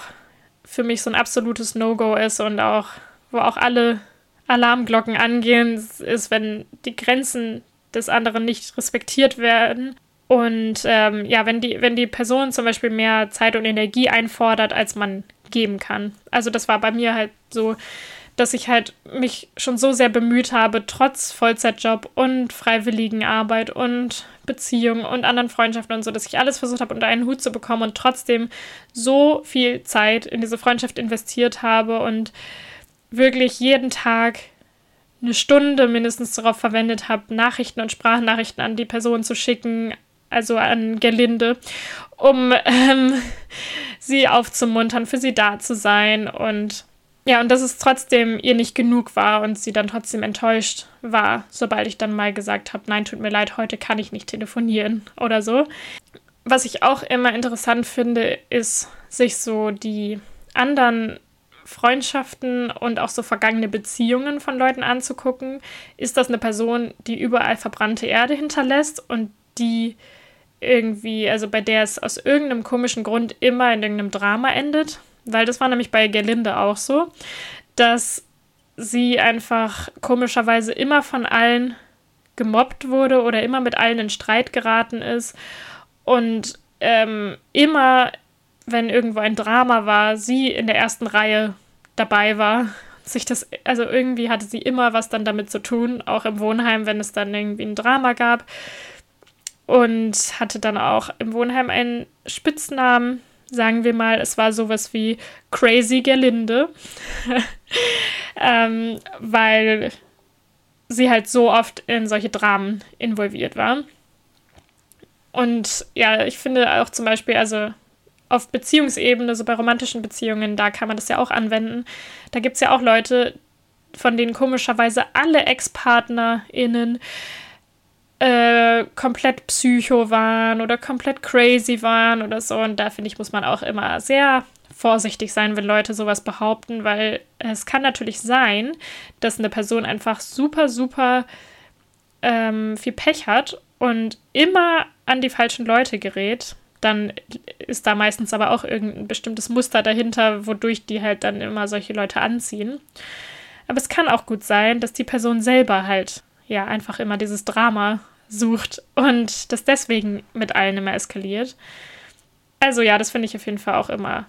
Speaker 1: für mich so ein absolutes No-Go ist und auch, wo auch alle Alarmglocken angehen, ist, wenn die Grenzen des anderen nicht respektiert werden. Und ähm, ja, wenn die, wenn die Person zum Beispiel mehr Zeit und Energie einfordert, als man geben kann. Also das war bei mir halt so, dass ich halt mich schon so sehr bemüht habe, trotz Vollzeitjob und freiwilligen Arbeit und Beziehungen und anderen Freundschaften und so, dass ich alles versucht habe, unter einen Hut zu bekommen und trotzdem so viel Zeit in diese Freundschaft investiert habe und wirklich jeden Tag eine Stunde mindestens darauf verwendet habe, Nachrichten und Sprachnachrichten an die Person zu schicken, also an Gerlinde, um ähm, sie aufzumuntern, für sie da zu sein und ja, und dass es trotzdem ihr nicht genug war und sie dann trotzdem enttäuscht war, sobald ich dann mal gesagt habe, nein, tut mir leid, heute kann ich nicht telefonieren oder so. Was ich auch immer interessant finde, ist, sich so die anderen Freundschaften und auch so vergangene Beziehungen von Leuten anzugucken. Ist das eine Person, die überall verbrannte Erde hinterlässt und die irgendwie, also bei der es aus irgendeinem komischen Grund immer in irgendeinem Drama endet? Weil das war nämlich bei Gerlinde auch so, dass sie einfach komischerweise immer von allen gemobbt wurde oder immer mit allen in Streit geraten ist und ähm, immer wenn irgendwo ein Drama war, sie in der ersten Reihe dabei war. Sich das, also irgendwie hatte sie immer was dann damit zu tun, auch im Wohnheim, wenn es dann irgendwie ein Drama gab. Und hatte dann auch im Wohnheim einen Spitznamen, sagen wir mal, es war sowas wie Crazy Gerlinde, ähm, weil sie halt so oft in solche Dramen involviert war. Und ja, ich finde auch zum Beispiel, also auf Beziehungsebene, so bei romantischen Beziehungen, da kann man das ja auch anwenden. Da gibt es ja auch Leute, von denen komischerweise alle Ex-PartnerInnen äh, komplett psycho waren oder komplett crazy waren oder so. Und da finde ich, muss man auch immer sehr vorsichtig sein, wenn Leute sowas behaupten, weil es kann natürlich sein, dass eine Person einfach super, super ähm, viel Pech hat und immer an die falschen Leute gerät dann ist da meistens aber auch irgendein bestimmtes Muster dahinter, wodurch die halt dann immer solche Leute anziehen. Aber es kann auch gut sein, dass die Person selber halt ja einfach immer dieses Drama sucht und das deswegen mit allen immer eskaliert. Also ja, das finde ich auf jeden Fall auch immer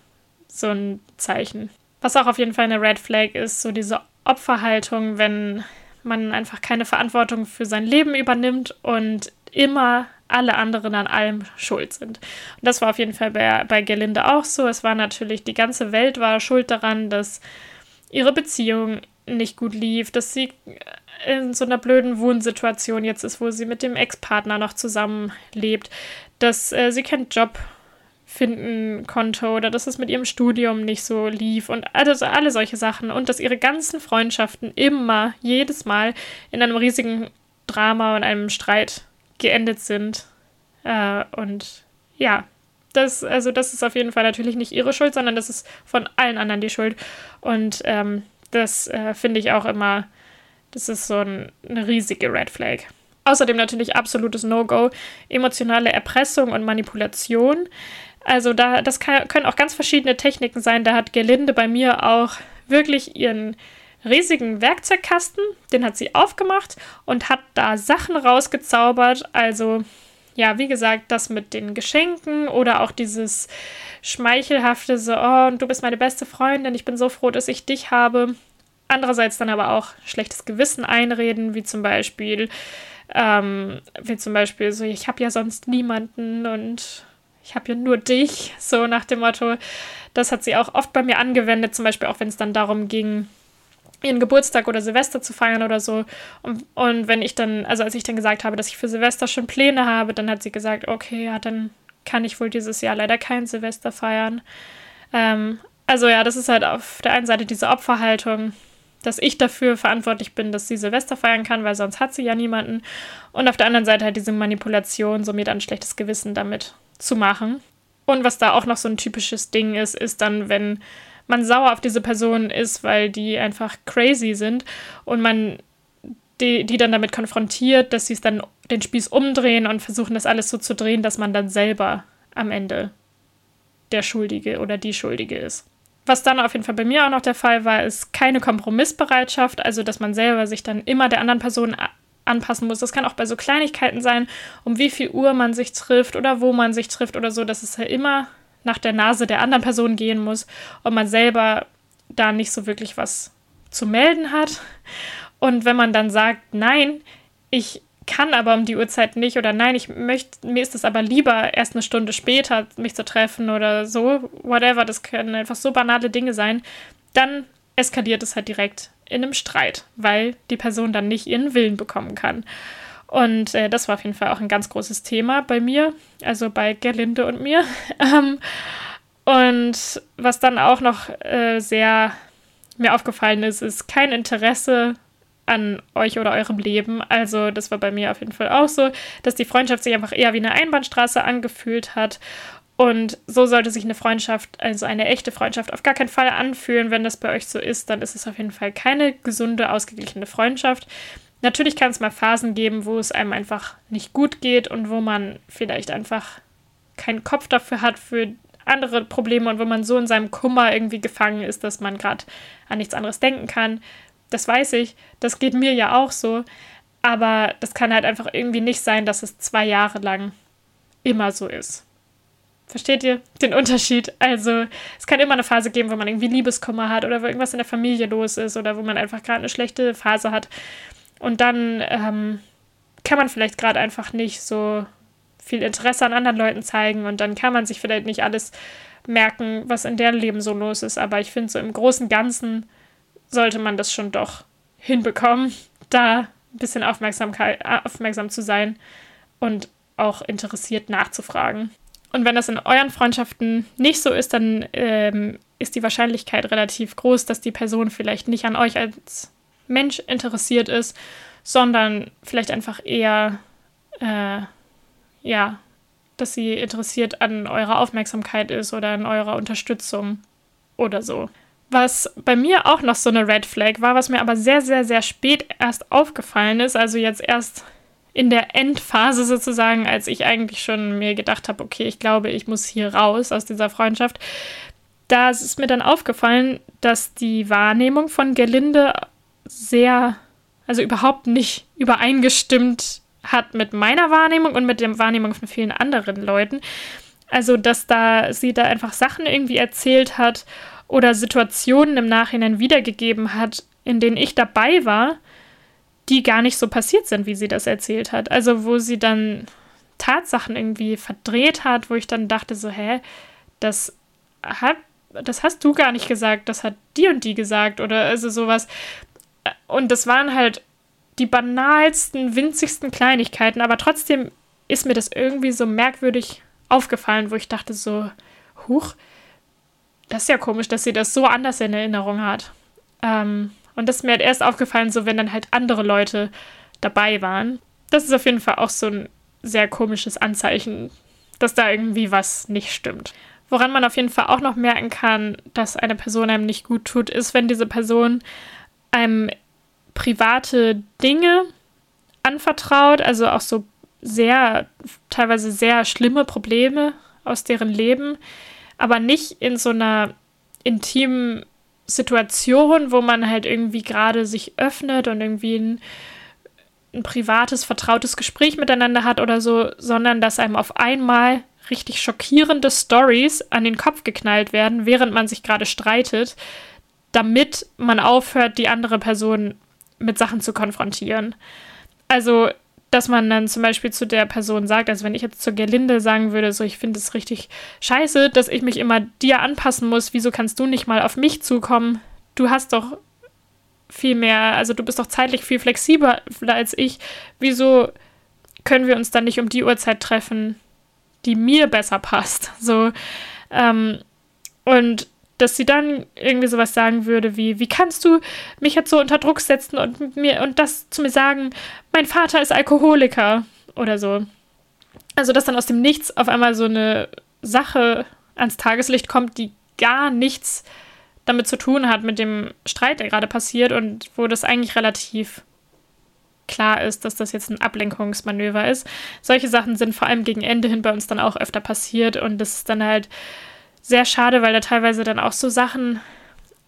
Speaker 1: so ein Zeichen. Was auch auf jeden Fall eine Red Flag ist, so diese Opferhaltung, wenn man einfach keine Verantwortung für sein Leben übernimmt und immer alle anderen an allem schuld sind. Und das war auf jeden Fall bei, bei Gelinde auch so. Es war natürlich, die ganze Welt war schuld daran, dass ihre Beziehung nicht gut lief, dass sie in so einer blöden Wohnsituation jetzt ist, wo sie mit dem Ex-Partner noch zusammenlebt, dass äh, sie keinen Job finden konnte oder dass es mit ihrem Studium nicht so lief und also alle solche Sachen und dass ihre ganzen Freundschaften immer, jedes Mal in einem riesigen Drama und einem Streit geendet sind. Äh, und ja, das, also das ist auf jeden Fall natürlich nicht ihre Schuld, sondern das ist von allen anderen die Schuld. Und ähm, das äh, finde ich auch immer, das ist so ein, eine riesige Red Flag. Außerdem natürlich absolutes No-Go, emotionale Erpressung und Manipulation. Also da, das kann, können auch ganz verschiedene Techniken sein. Da hat Gelinde bei mir auch wirklich ihren riesigen Werkzeugkasten, den hat sie aufgemacht und hat da Sachen rausgezaubert. Also ja, wie gesagt, das mit den Geschenken oder auch dieses schmeichelhafte, so, oh, du bist meine beste Freundin, ich bin so froh, dass ich dich habe. Andererseits dann aber auch schlechtes Gewissen einreden, wie zum Beispiel, ähm, wie zum Beispiel so, ich habe ja sonst niemanden und ich habe ja nur dich, so nach dem Motto. Das hat sie auch oft bei mir angewendet, zum Beispiel auch wenn es dann darum ging, ihren Geburtstag oder Silvester zu feiern oder so. Und, und wenn ich dann, also als ich dann gesagt habe, dass ich für Silvester schon Pläne habe, dann hat sie gesagt, okay, ja, dann kann ich wohl dieses Jahr leider kein Silvester feiern. Ähm, also ja, das ist halt auf der einen Seite diese Opferhaltung, dass ich dafür verantwortlich bin, dass sie Silvester feiern kann, weil sonst hat sie ja niemanden. Und auf der anderen Seite halt diese Manipulation, so mir dann schlechtes Gewissen damit zu machen. Und was da auch noch so ein typisches Ding ist, ist dann, wenn man sauer auf diese Person ist, weil die einfach crazy sind und man die, die dann damit konfrontiert, dass sie es dann den Spieß umdrehen und versuchen, das alles so zu drehen, dass man dann selber am Ende der Schuldige oder die Schuldige ist. Was dann auf jeden Fall bei mir auch noch der Fall war, ist keine Kompromissbereitschaft, also dass man selber sich dann immer der anderen Person anpassen muss. Das kann auch bei so Kleinigkeiten sein, um wie viel Uhr man sich trifft oder wo man sich trifft oder so, dass es ja immer nach der Nase der anderen Person gehen muss und man selber da nicht so wirklich was zu melden hat. Und wenn man dann sagt, nein, ich kann aber um die Uhrzeit nicht oder nein, ich möchte, mir ist es aber lieber erst eine Stunde später mich zu treffen oder so, whatever, das können einfach so banale Dinge sein, dann eskaliert es halt direkt in einem Streit, weil die Person dann nicht ihren Willen bekommen kann. Und äh, das war auf jeden Fall auch ein ganz großes Thema bei mir, also bei Gerlinde und mir. Ähm, und was dann auch noch äh, sehr mir aufgefallen ist, ist kein Interesse an euch oder eurem Leben. Also das war bei mir auf jeden Fall auch so, dass die Freundschaft sich einfach eher wie eine Einbahnstraße angefühlt hat. Und so sollte sich eine Freundschaft, also eine echte Freundschaft, auf gar keinen Fall anfühlen. Wenn das bei euch so ist, dann ist es auf jeden Fall keine gesunde, ausgeglichene Freundschaft. Natürlich kann es mal Phasen geben, wo es einem einfach nicht gut geht und wo man vielleicht einfach keinen Kopf dafür hat für andere Probleme und wo man so in seinem Kummer irgendwie gefangen ist, dass man gerade an nichts anderes denken kann. Das weiß ich, das geht mir ja auch so, aber das kann halt einfach irgendwie nicht sein, dass es zwei Jahre lang immer so ist. Versteht ihr den Unterschied? Also, es kann immer eine Phase geben, wo man irgendwie Liebeskummer hat oder wo irgendwas in der Familie los ist oder wo man einfach gerade eine schlechte Phase hat. Und dann ähm, kann man vielleicht gerade einfach nicht so viel Interesse an anderen Leuten zeigen und dann kann man sich vielleicht nicht alles merken, was in deren Leben so los ist. Aber ich finde, so im Großen Ganzen sollte man das schon doch hinbekommen, da ein bisschen Aufmerksamkeit, äh, aufmerksam zu sein und auch interessiert nachzufragen. Und wenn das in euren Freundschaften nicht so ist, dann ähm, ist die Wahrscheinlichkeit relativ groß, dass die Person vielleicht nicht an euch als Mensch interessiert ist, sondern vielleicht einfach eher, äh, ja, dass sie interessiert an eurer Aufmerksamkeit ist oder an eurer Unterstützung oder so. Was bei mir auch noch so eine Red Flag war, was mir aber sehr, sehr, sehr spät erst aufgefallen ist, also jetzt erst in der Endphase sozusagen, als ich eigentlich schon mir gedacht habe, okay, ich glaube, ich muss hier raus aus dieser Freundschaft, da ist mir dann aufgefallen, dass die Wahrnehmung von Gelinde sehr, also überhaupt nicht übereingestimmt hat mit meiner Wahrnehmung und mit der Wahrnehmung von vielen anderen Leuten. Also, dass da sie da einfach Sachen irgendwie erzählt hat oder Situationen im Nachhinein wiedergegeben hat, in denen ich dabei war, die gar nicht so passiert sind, wie sie das erzählt hat. Also, wo sie dann Tatsachen irgendwie verdreht hat, wo ich dann dachte so, hä, das hat, das hast du gar nicht gesagt, das hat die und die gesagt oder also sowas. Und das waren halt die banalsten, winzigsten Kleinigkeiten, aber trotzdem ist mir das irgendwie so merkwürdig aufgefallen, wo ich dachte so, huch, das ist ja komisch, dass sie das so anders in Erinnerung hat. Ähm, und das ist mir halt erst aufgefallen, so wenn dann halt andere Leute dabei waren. Das ist auf jeden Fall auch so ein sehr komisches Anzeichen, dass da irgendwie was nicht stimmt. Woran man auf jeden Fall auch noch merken kann, dass eine Person einem nicht gut tut, ist, wenn diese Person einem private Dinge anvertraut, also auch so sehr, teilweise sehr schlimme Probleme aus deren Leben, aber nicht in so einer intimen Situation, wo man halt irgendwie gerade sich öffnet und irgendwie ein, ein privates, vertrautes Gespräch miteinander hat oder so, sondern dass einem auf einmal richtig schockierende Stories an den Kopf geknallt werden, während man sich gerade streitet, damit man aufhört, die andere Person mit Sachen zu konfrontieren. Also, dass man dann zum Beispiel zu der Person sagt, also wenn ich jetzt zur Gerlinde sagen würde, so ich finde es richtig scheiße, dass ich mich immer dir anpassen muss, wieso kannst du nicht mal auf mich zukommen? Du hast doch viel mehr, also du bist doch zeitlich viel flexibler als ich. Wieso können wir uns dann nicht um die Uhrzeit treffen, die mir besser passt? So, ähm, und dass sie dann irgendwie sowas sagen würde wie, wie kannst du mich jetzt so unter Druck setzen und mir und das zu mir sagen, mein Vater ist Alkoholiker oder so. Also, dass dann aus dem Nichts auf einmal so eine Sache ans Tageslicht kommt, die gar nichts damit zu tun hat mit dem Streit, der gerade passiert und wo das eigentlich relativ klar ist, dass das jetzt ein Ablenkungsmanöver ist. Solche Sachen sind vor allem gegen Ende hin bei uns dann auch öfter passiert und das ist dann halt sehr schade, weil da teilweise dann auch so Sachen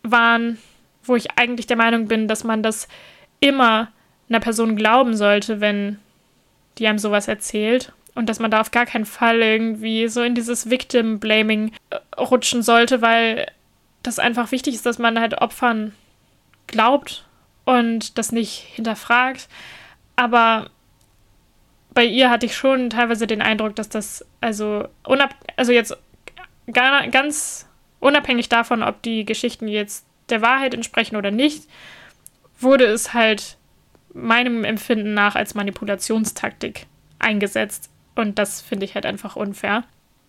Speaker 1: waren, wo ich eigentlich der Meinung bin, dass man das immer einer Person glauben sollte, wenn die einem sowas erzählt. Und dass man da auf gar keinen Fall irgendwie so in dieses Victim-Blaming äh, rutschen sollte, weil das einfach wichtig ist, dass man halt Opfern glaubt und das nicht hinterfragt. Aber bei ihr hatte ich schon teilweise den Eindruck, dass das, also, unab also jetzt gar, ganz unabhängig davon, ob die Geschichten jetzt der Wahrheit entsprechen oder nicht, wurde es halt meinem Empfinden nach als Manipulationstaktik eingesetzt. Und das finde ich halt einfach unfair.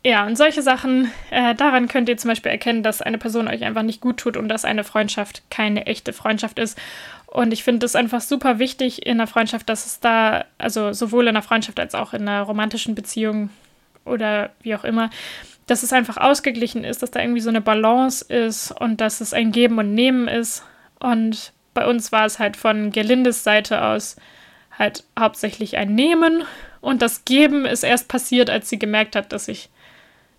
Speaker 1: Ja, und solche Sachen, äh, daran könnt ihr zum Beispiel erkennen, dass eine Person euch einfach nicht gut tut und dass eine Freundschaft keine echte Freundschaft ist. Und ich finde es einfach super wichtig in einer Freundschaft, dass es da, also sowohl in einer Freundschaft als auch in einer romantischen Beziehung oder wie auch immer, dass es einfach ausgeglichen ist, dass da irgendwie so eine Balance ist und dass es ein Geben und Nehmen ist. Und bei uns war es halt von Gelindes Seite aus halt hauptsächlich ein Nehmen. Und das Geben ist erst passiert, als sie gemerkt hat, dass ich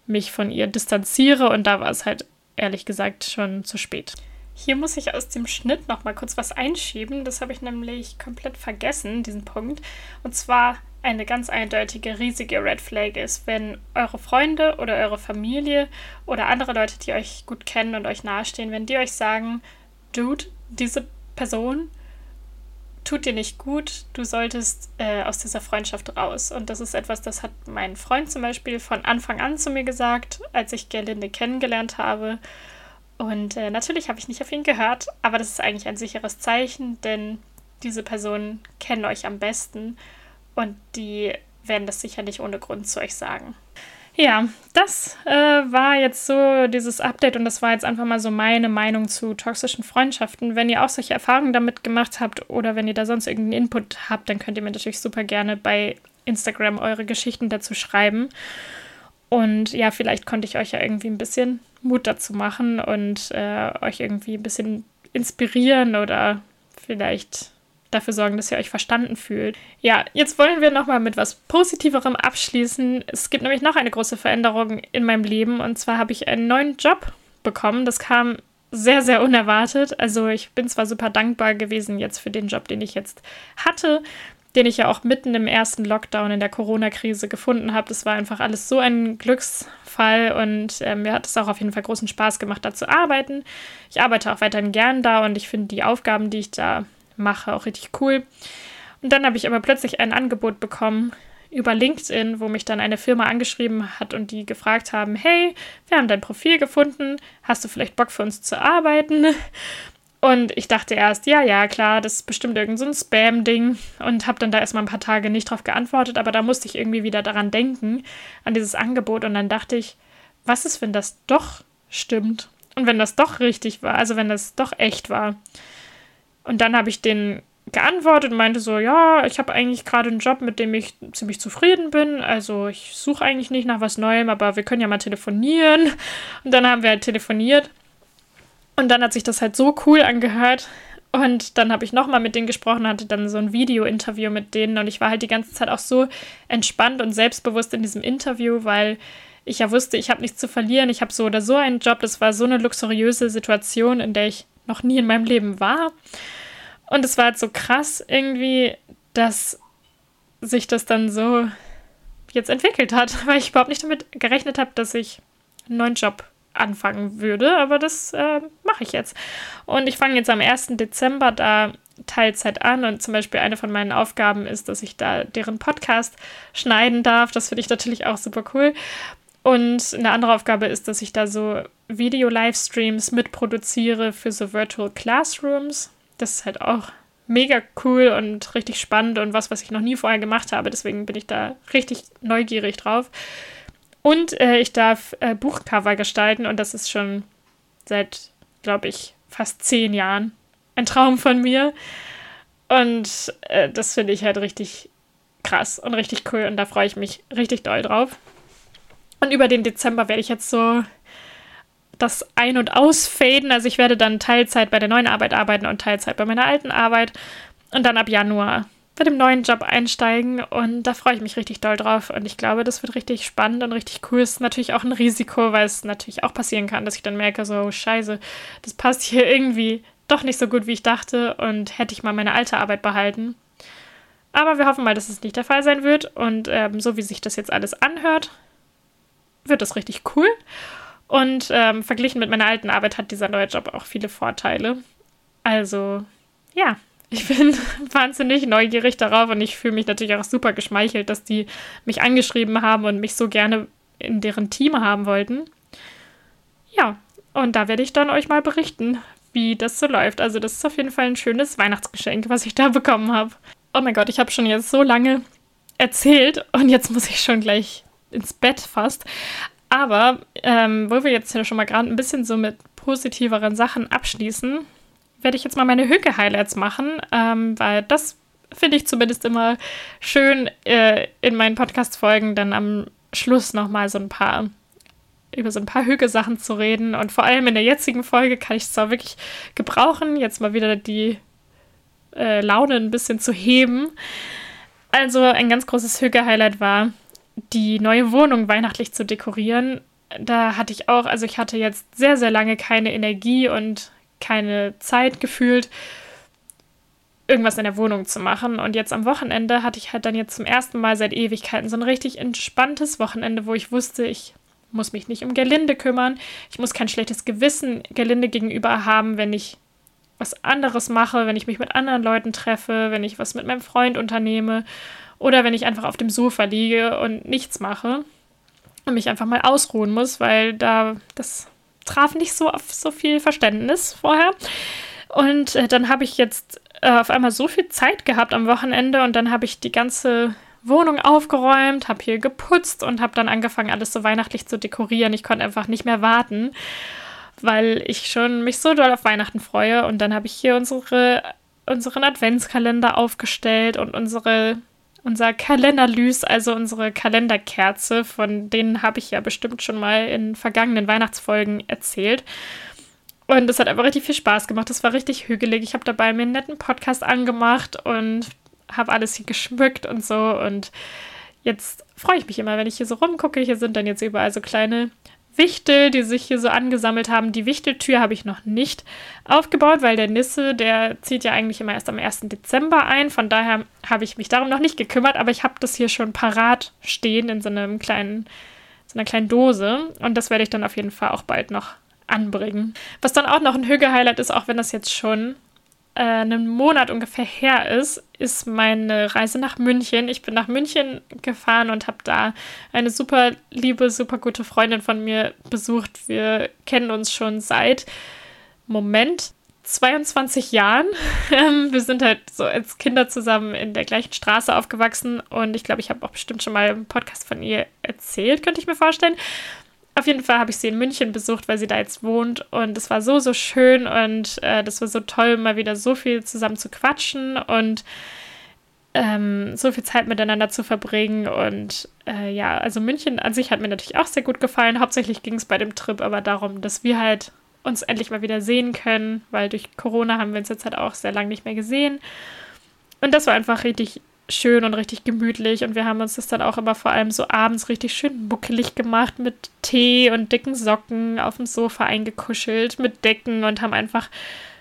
Speaker 1: mich von ihr distanziere. Und da war es halt ehrlich gesagt schon zu spät. Hier muss ich aus dem Schnitt noch mal kurz was einschieben. Das habe ich nämlich komplett vergessen, diesen Punkt. Und zwar eine ganz eindeutige, riesige Red Flag ist, wenn eure Freunde oder eure Familie oder andere Leute, die euch gut kennen und euch nahestehen, wenn die euch sagen, Dude, diese Person tut dir nicht gut, du solltest äh, aus dieser Freundschaft raus. Und das ist etwas, das hat mein Freund zum Beispiel von Anfang an zu mir gesagt, als ich Gerlinde kennengelernt habe. Und äh, natürlich habe ich nicht auf ihn gehört, aber das ist eigentlich ein sicheres Zeichen, denn diese Personen kennen euch am besten und die werden das sicher nicht ohne Grund zu euch sagen. Ja, das äh, war jetzt so dieses Update und das war jetzt einfach mal so meine Meinung zu toxischen Freundschaften. Wenn ihr auch solche Erfahrungen damit gemacht habt oder wenn ihr da sonst irgendeinen Input habt, dann könnt ihr mir natürlich super gerne bei Instagram eure Geschichten dazu schreiben. Und ja, vielleicht konnte ich euch ja irgendwie ein bisschen Mut dazu machen und äh, euch irgendwie ein bisschen inspirieren oder vielleicht dafür sorgen, dass ihr euch verstanden fühlt. Ja, jetzt wollen wir nochmal mit was Positiverem abschließen. Es gibt nämlich noch eine große Veränderung in meinem Leben und zwar habe ich einen neuen Job bekommen. Das kam sehr, sehr unerwartet. Also ich bin zwar super dankbar gewesen jetzt für den Job, den ich jetzt hatte, den ich ja auch mitten im ersten Lockdown in der Corona-Krise gefunden habe. Das war einfach alles so ein Glücksfall und äh, mir hat es auch auf jeden Fall großen Spaß gemacht, da zu arbeiten. Ich arbeite auch weiterhin gern da und ich finde die Aufgaben, die ich da mache, auch richtig cool. Und dann habe ich aber plötzlich ein Angebot bekommen über LinkedIn, wo mich dann eine Firma angeschrieben hat und die gefragt haben, hey, wir haben dein Profil gefunden, hast du vielleicht Bock für uns zu arbeiten? Und ich dachte erst, ja, ja, klar, das ist bestimmt irgend so Spam-Ding und habe dann da erstmal ein paar Tage nicht drauf geantwortet, aber da musste ich irgendwie wieder daran denken, an dieses Angebot und dann dachte ich, was ist, wenn das doch stimmt und wenn das doch richtig war, also wenn das doch echt war. Und dann habe ich den geantwortet und meinte so, ja, ich habe eigentlich gerade einen Job, mit dem ich ziemlich zufrieden bin. Also ich suche eigentlich nicht nach was Neuem, aber wir können ja mal telefonieren. Und dann haben wir halt telefoniert. Und dann hat sich das halt so cool angehört. Und dann habe ich nochmal mit denen gesprochen, hatte dann so ein Video-Interview mit denen. Und ich war halt die ganze Zeit auch so entspannt und selbstbewusst in diesem Interview, weil ich ja wusste, ich habe nichts zu verlieren. Ich habe so oder so einen Job. Das war so eine luxuriöse Situation, in der ich noch nie in meinem Leben war. Und es war halt so krass irgendwie, dass sich das dann so jetzt entwickelt hat, weil ich überhaupt nicht damit gerechnet habe, dass ich einen neuen Job anfangen würde. Aber das äh, mache ich jetzt. Und ich fange jetzt am 1. Dezember da Teilzeit an und zum Beispiel eine von meinen Aufgaben ist, dass ich da deren Podcast schneiden darf. Das finde ich natürlich auch super cool. Und eine andere Aufgabe ist, dass ich da so Video-Livestreams mitproduziere für so Virtual Classrooms das ist halt auch mega cool und richtig spannend und was, was ich noch nie vorher gemacht habe. Deswegen bin ich da richtig neugierig drauf. Und äh, ich darf äh, Buchcover gestalten und das ist schon seit, glaube ich, fast zehn Jahren ein Traum von mir. Und äh, das finde ich halt richtig krass und richtig cool und da freue ich mich richtig doll drauf. Und über den Dezember werde ich jetzt so das Ein- und Ausfaden. Also ich werde dann Teilzeit bei der neuen Arbeit arbeiten und Teilzeit bei meiner alten Arbeit. Und dann ab Januar bei dem neuen Job einsteigen. Und da freue ich mich richtig doll drauf. Und ich glaube, das wird richtig spannend und richtig cool. Ist natürlich auch ein Risiko, weil es natürlich auch passieren kann, dass ich dann merke, so, scheiße, das passt hier irgendwie doch nicht so gut, wie ich dachte. Und hätte ich mal meine alte Arbeit behalten. Aber wir hoffen mal, dass es nicht der Fall sein wird. Und ähm, so wie sich das jetzt alles anhört, wird das richtig cool. Und ähm, verglichen mit meiner alten Arbeit hat dieser neue Job auch viele Vorteile. Also, ja, ich bin wahnsinnig neugierig darauf und ich fühle mich natürlich auch super geschmeichelt, dass die mich angeschrieben haben und mich so gerne in deren Team haben wollten. Ja, und da werde ich dann euch mal berichten, wie das so läuft. Also, das ist auf jeden Fall ein schönes Weihnachtsgeschenk, was ich da bekommen habe. Oh mein Gott, ich habe schon jetzt so lange erzählt und jetzt muss ich schon gleich ins Bett fast. Aber ähm, wo wir jetzt ja schon mal gerade ein bisschen so mit positiveren Sachen abschließen, werde ich jetzt mal meine Hüge-Highlights machen, ähm, weil das finde ich zumindest immer schön äh, in meinen Podcast-Folgen dann am Schluss nochmal so ein paar über so ein paar Hüge-Sachen zu reden. Und vor allem in der jetzigen Folge kann ich es auch wirklich gebrauchen, jetzt mal wieder die äh, Laune ein bisschen zu heben. Also ein ganz großes Hüge-Highlight war, die neue Wohnung weihnachtlich zu dekorieren, da hatte ich auch, also ich hatte jetzt sehr, sehr lange keine Energie und keine Zeit gefühlt, irgendwas in der Wohnung zu machen. Und jetzt am Wochenende hatte ich halt dann jetzt zum ersten Mal seit Ewigkeiten so ein richtig entspanntes Wochenende, wo ich wusste, ich muss mich nicht um Gelinde kümmern. Ich muss kein schlechtes Gewissen Gelinde gegenüber haben, wenn ich was anderes mache, wenn ich mich mit anderen Leuten treffe, wenn ich was mit meinem Freund unternehme oder wenn ich einfach auf dem Sofa liege und nichts mache und mich einfach mal ausruhen muss, weil da das traf nicht so auf so viel Verständnis vorher. Und äh, dann habe ich jetzt äh, auf einmal so viel Zeit gehabt am Wochenende und dann habe ich die ganze Wohnung aufgeräumt, habe hier geputzt und habe dann angefangen, alles so weihnachtlich zu dekorieren. Ich konnte einfach nicht mehr warten, weil ich schon mich so doll auf Weihnachten freue. Und dann habe ich hier unsere, unseren Adventskalender aufgestellt und unsere unser Kalenderlys, also unsere Kalenderkerze, von denen habe ich ja bestimmt schon mal in vergangenen Weihnachtsfolgen erzählt. Und es hat einfach richtig viel Spaß gemacht. Es war richtig hügelig. Ich habe dabei mir einen netten Podcast angemacht und habe alles hier geschmückt und so. Und jetzt freue ich mich immer, wenn ich hier so rumgucke. Hier sind dann jetzt überall so kleine Wichtel, die sich hier so angesammelt haben. Die Wichteltür habe ich noch nicht aufgebaut, weil der Nisse, der zieht ja eigentlich immer erst am 1. Dezember ein. Von daher habe ich mich darum noch nicht gekümmert, aber ich habe das hier schon parat stehen in so einem kleinen, so einer kleinen Dose. Und das werde ich dann auf jeden Fall auch bald noch anbringen. Was dann auch noch ein Hüge-Highlight ist, auch wenn das jetzt schon äh, einen Monat ungefähr her ist, ist meine Reise nach München. Ich bin nach München gefahren und habe da eine super liebe, super gute Freundin von mir besucht. Wir kennen uns schon seit Moment 22 Jahren. Ähm, wir sind halt so als Kinder zusammen in der gleichen Straße aufgewachsen und ich glaube, ich habe auch bestimmt schon mal im Podcast von ihr erzählt, könnte ich mir vorstellen. Auf jeden Fall habe ich sie in München besucht, weil sie da jetzt wohnt. Und es war so, so schön und äh, das war so toll, mal wieder so viel zusammen zu quatschen und ähm, so viel Zeit miteinander zu verbringen. Und äh, ja, also München an sich hat mir natürlich auch sehr gut gefallen. Hauptsächlich ging es bei dem Trip aber darum, dass wir halt uns endlich mal wieder sehen können, weil durch Corona haben wir uns jetzt halt auch sehr lange nicht mehr gesehen. Und das war einfach richtig schön und richtig gemütlich und wir haben uns das dann auch immer vor allem so abends richtig schön muckelig gemacht mit Tee und dicken Socken auf dem Sofa eingekuschelt mit Decken und haben einfach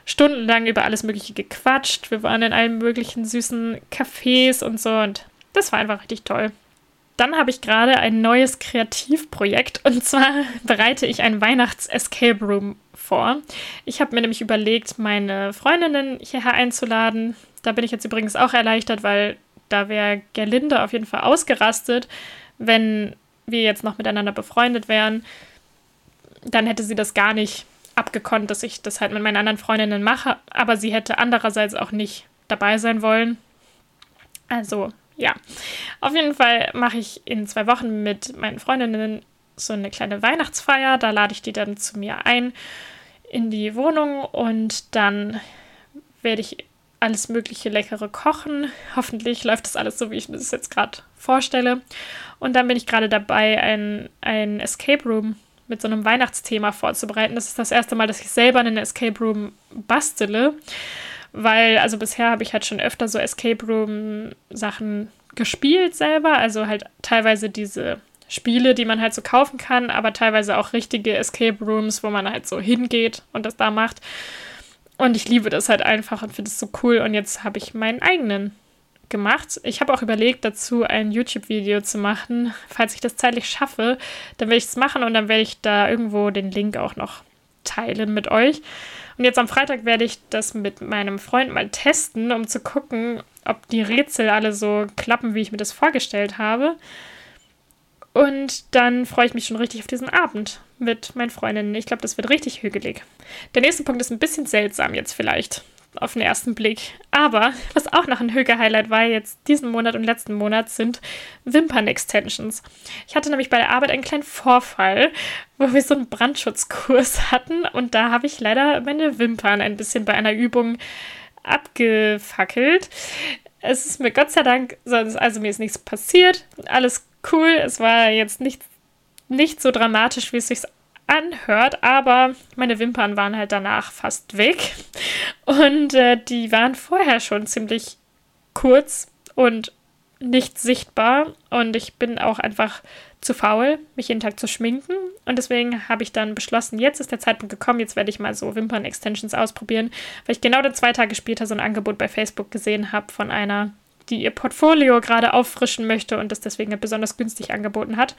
Speaker 1: stundenlang über alles Mögliche gequatscht. Wir waren in allen möglichen süßen Cafés und so und das war einfach richtig toll. Dann habe ich gerade ein neues Kreativprojekt und zwar bereite ich ein Weihnachts-Escape Room vor. Ich habe mir nämlich überlegt, meine Freundinnen hierher einzuladen. Da bin ich jetzt übrigens auch erleichtert, weil da wäre Gerlinde auf jeden Fall ausgerastet, wenn wir jetzt noch miteinander befreundet wären. Dann hätte sie das gar nicht abgekonnt, dass ich das halt mit meinen anderen Freundinnen mache, aber sie hätte andererseits auch nicht dabei sein wollen. Also, ja. Auf jeden Fall mache ich in zwei Wochen mit meinen Freundinnen so eine kleine Weihnachtsfeier. Da lade ich die dann zu mir ein in die Wohnung und dann werde ich alles mögliche leckere kochen. Hoffentlich läuft das alles so, wie ich mir das jetzt gerade vorstelle. Und dann bin ich gerade dabei, ein, ein Escape Room mit so einem Weihnachtsthema vorzubereiten. Das ist das erste Mal, dass ich selber einen Escape Room bastele, weil also bisher habe ich halt schon öfter so Escape Room Sachen gespielt selber, also halt teilweise diese Spiele, die man halt so kaufen kann, aber teilweise auch richtige Escape Rooms, wo man halt so hingeht und das da macht. Und ich liebe das halt einfach und finde es so cool. Und jetzt habe ich meinen eigenen gemacht. Ich habe auch überlegt, dazu ein YouTube-Video zu machen. Falls ich das zeitlich schaffe, dann werde ich es machen und dann werde ich da irgendwo den Link auch noch teilen mit euch. Und jetzt am Freitag werde ich das mit meinem Freund mal testen, um zu gucken, ob die Rätsel alle so klappen, wie ich mir das vorgestellt habe. Und dann freue ich mich schon richtig auf diesen Abend mit meinen Freundinnen. Ich glaube, das wird richtig hügelig. Der nächste Punkt ist ein bisschen seltsam jetzt vielleicht auf den ersten Blick. Aber was auch noch ein Hüge-Highlight war jetzt diesen Monat und letzten Monat sind Wimpern-Extensions. Ich hatte nämlich bei der Arbeit einen kleinen Vorfall, wo wir so einen Brandschutzkurs hatten und da habe ich leider meine Wimpern ein bisschen bei einer Übung abgefackelt. Es ist mir Gott sei Dank, also mir ist nichts passiert, alles cool. Es war jetzt nicht, nicht so dramatisch, wie es sich anhört, aber meine Wimpern waren halt danach fast weg. Und äh, die waren vorher schon ziemlich kurz und nicht sichtbar. Und ich bin auch einfach zu faul, mich jeden Tag zu schminken. Und deswegen habe ich dann beschlossen, jetzt ist der Zeitpunkt gekommen, jetzt werde ich mal so Wimpern-Extensions ausprobieren, weil ich genau dann zwei Tage später so ein Angebot bei Facebook gesehen habe von einer die ihr Portfolio gerade auffrischen möchte und das deswegen besonders günstig angeboten hat.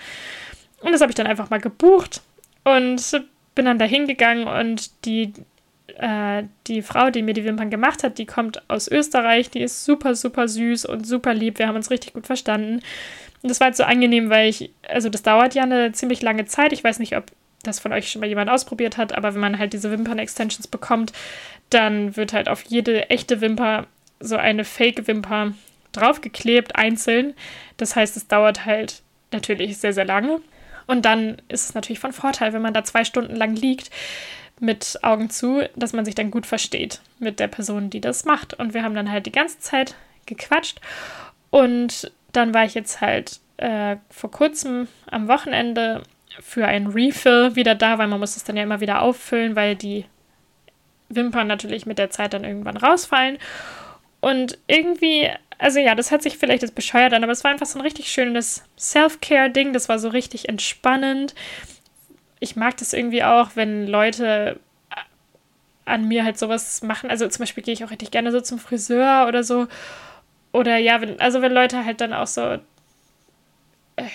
Speaker 1: Und das habe ich dann einfach mal gebucht und bin dann da hingegangen und die, äh, die Frau, die mir die Wimpern gemacht hat, die kommt aus Österreich, die ist super, super süß und super lieb. Wir haben uns richtig gut verstanden. Und das war jetzt so angenehm, weil ich, also das dauert ja eine ziemlich lange Zeit. Ich weiß nicht, ob das von euch schon mal jemand ausprobiert hat, aber wenn man halt diese Wimpern-Extensions bekommt, dann wird halt auf jede echte Wimper so eine Fake-Wimper draufgeklebt, einzeln. Das heißt, es dauert halt natürlich sehr, sehr lange. Und dann ist es natürlich von Vorteil, wenn man da zwei Stunden lang liegt mit Augen zu, dass man sich dann gut versteht mit der Person, die das macht. Und wir haben dann halt die ganze Zeit gequatscht. Und dann war ich jetzt halt äh, vor kurzem am Wochenende für ein Refill wieder da, weil man muss es dann ja immer wieder auffüllen, weil die Wimpern natürlich mit der Zeit dann irgendwann rausfallen. Und irgendwie also ja, das hört sich vielleicht jetzt bescheuert an, aber es war einfach so ein richtig schönes Self-Care-Ding. Das war so richtig entspannend. ich mag das irgendwie auch, wenn Leute an mir halt sowas machen. Also zum Beispiel gehe ich auch richtig gerne so zum Friseur oder so. Oder ja, wenn, also wenn Leute halt dann auch so,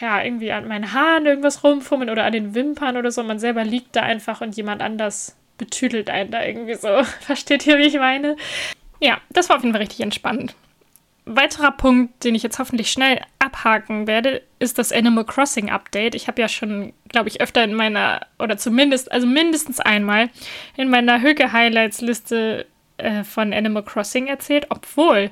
Speaker 1: ja, irgendwie an meinen Haaren irgendwas rumfummeln oder an den Wimpern oder so. Man selber liegt da einfach und jemand anders betüdelt einen da irgendwie so. Versteht ihr, wie ich meine? Ja, das war auf jeden Fall richtig entspannend weiterer Punkt, den ich jetzt hoffentlich schnell abhaken werde, ist das Animal Crossing Update. Ich habe ja schon, glaube ich, öfter in meiner, oder zumindest, also mindestens einmal, in meiner Höke-Highlights-Liste äh, von Animal Crossing erzählt, obwohl,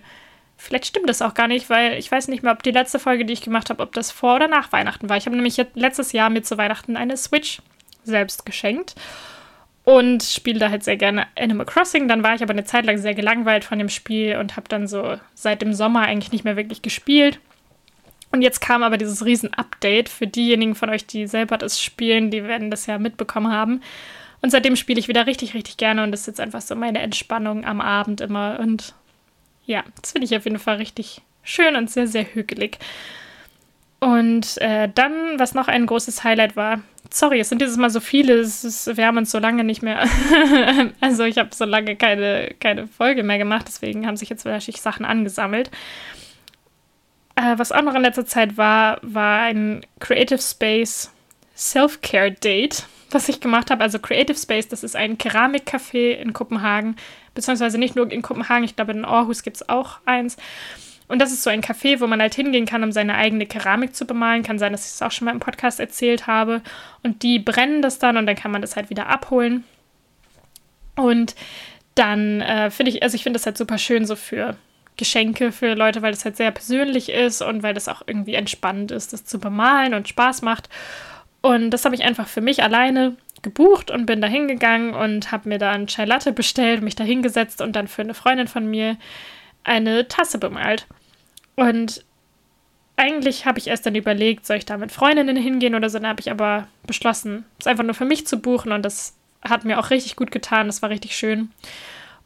Speaker 1: vielleicht stimmt das auch gar nicht, weil ich weiß nicht mehr, ob die letzte Folge, die ich gemacht habe, ob das vor oder nach Weihnachten war. Ich habe nämlich letztes Jahr mir zu Weihnachten eine Switch selbst geschenkt und spiele da halt sehr gerne Animal Crossing. Dann war ich aber eine Zeit lang sehr gelangweilt von dem Spiel und habe dann so seit dem Sommer eigentlich nicht mehr wirklich gespielt. Und jetzt kam aber dieses Riesen-Update für diejenigen von euch, die selber das spielen, die werden das ja mitbekommen haben. Und seitdem spiele ich wieder richtig, richtig gerne und das ist jetzt einfach so meine Entspannung am Abend immer. Und ja, das finde ich auf jeden Fall richtig schön und sehr, sehr hügelig. Und äh, dann, was noch ein großes Highlight war, sorry, es sind dieses Mal so viele, ist, wir haben uns so lange nicht mehr, also ich habe so lange keine, keine Folge mehr gemacht, deswegen haben sich jetzt wahrscheinlich Sachen angesammelt. Äh, was auch noch in letzter Zeit war, war ein Creative Space Self-Care Date, was ich gemacht habe. Also Creative Space, das ist ein Keramikcafé in Kopenhagen, beziehungsweise nicht nur in Kopenhagen, ich glaube in Aarhus gibt es auch eins. Und das ist so ein Café, wo man halt hingehen kann, um seine eigene Keramik zu bemalen. Kann sein, dass ich es auch schon mal im Podcast erzählt habe. Und die brennen das dann und dann kann man das halt wieder abholen. Und dann äh, finde ich, also ich finde das halt super schön so für Geschenke für Leute, weil das halt sehr persönlich ist und weil das auch irgendwie entspannend ist, das zu bemalen und Spaß macht. Und das habe ich einfach für mich alleine gebucht und bin da hingegangen und habe mir da einen Chai Latte bestellt, mich da hingesetzt und dann für eine Freundin von mir eine Tasse bemalt. Und eigentlich habe ich erst dann überlegt, soll ich da mit Freundinnen hingehen oder so. Dann habe ich aber beschlossen, es einfach nur für mich zu buchen und das hat mir auch richtig gut getan. Das war richtig schön.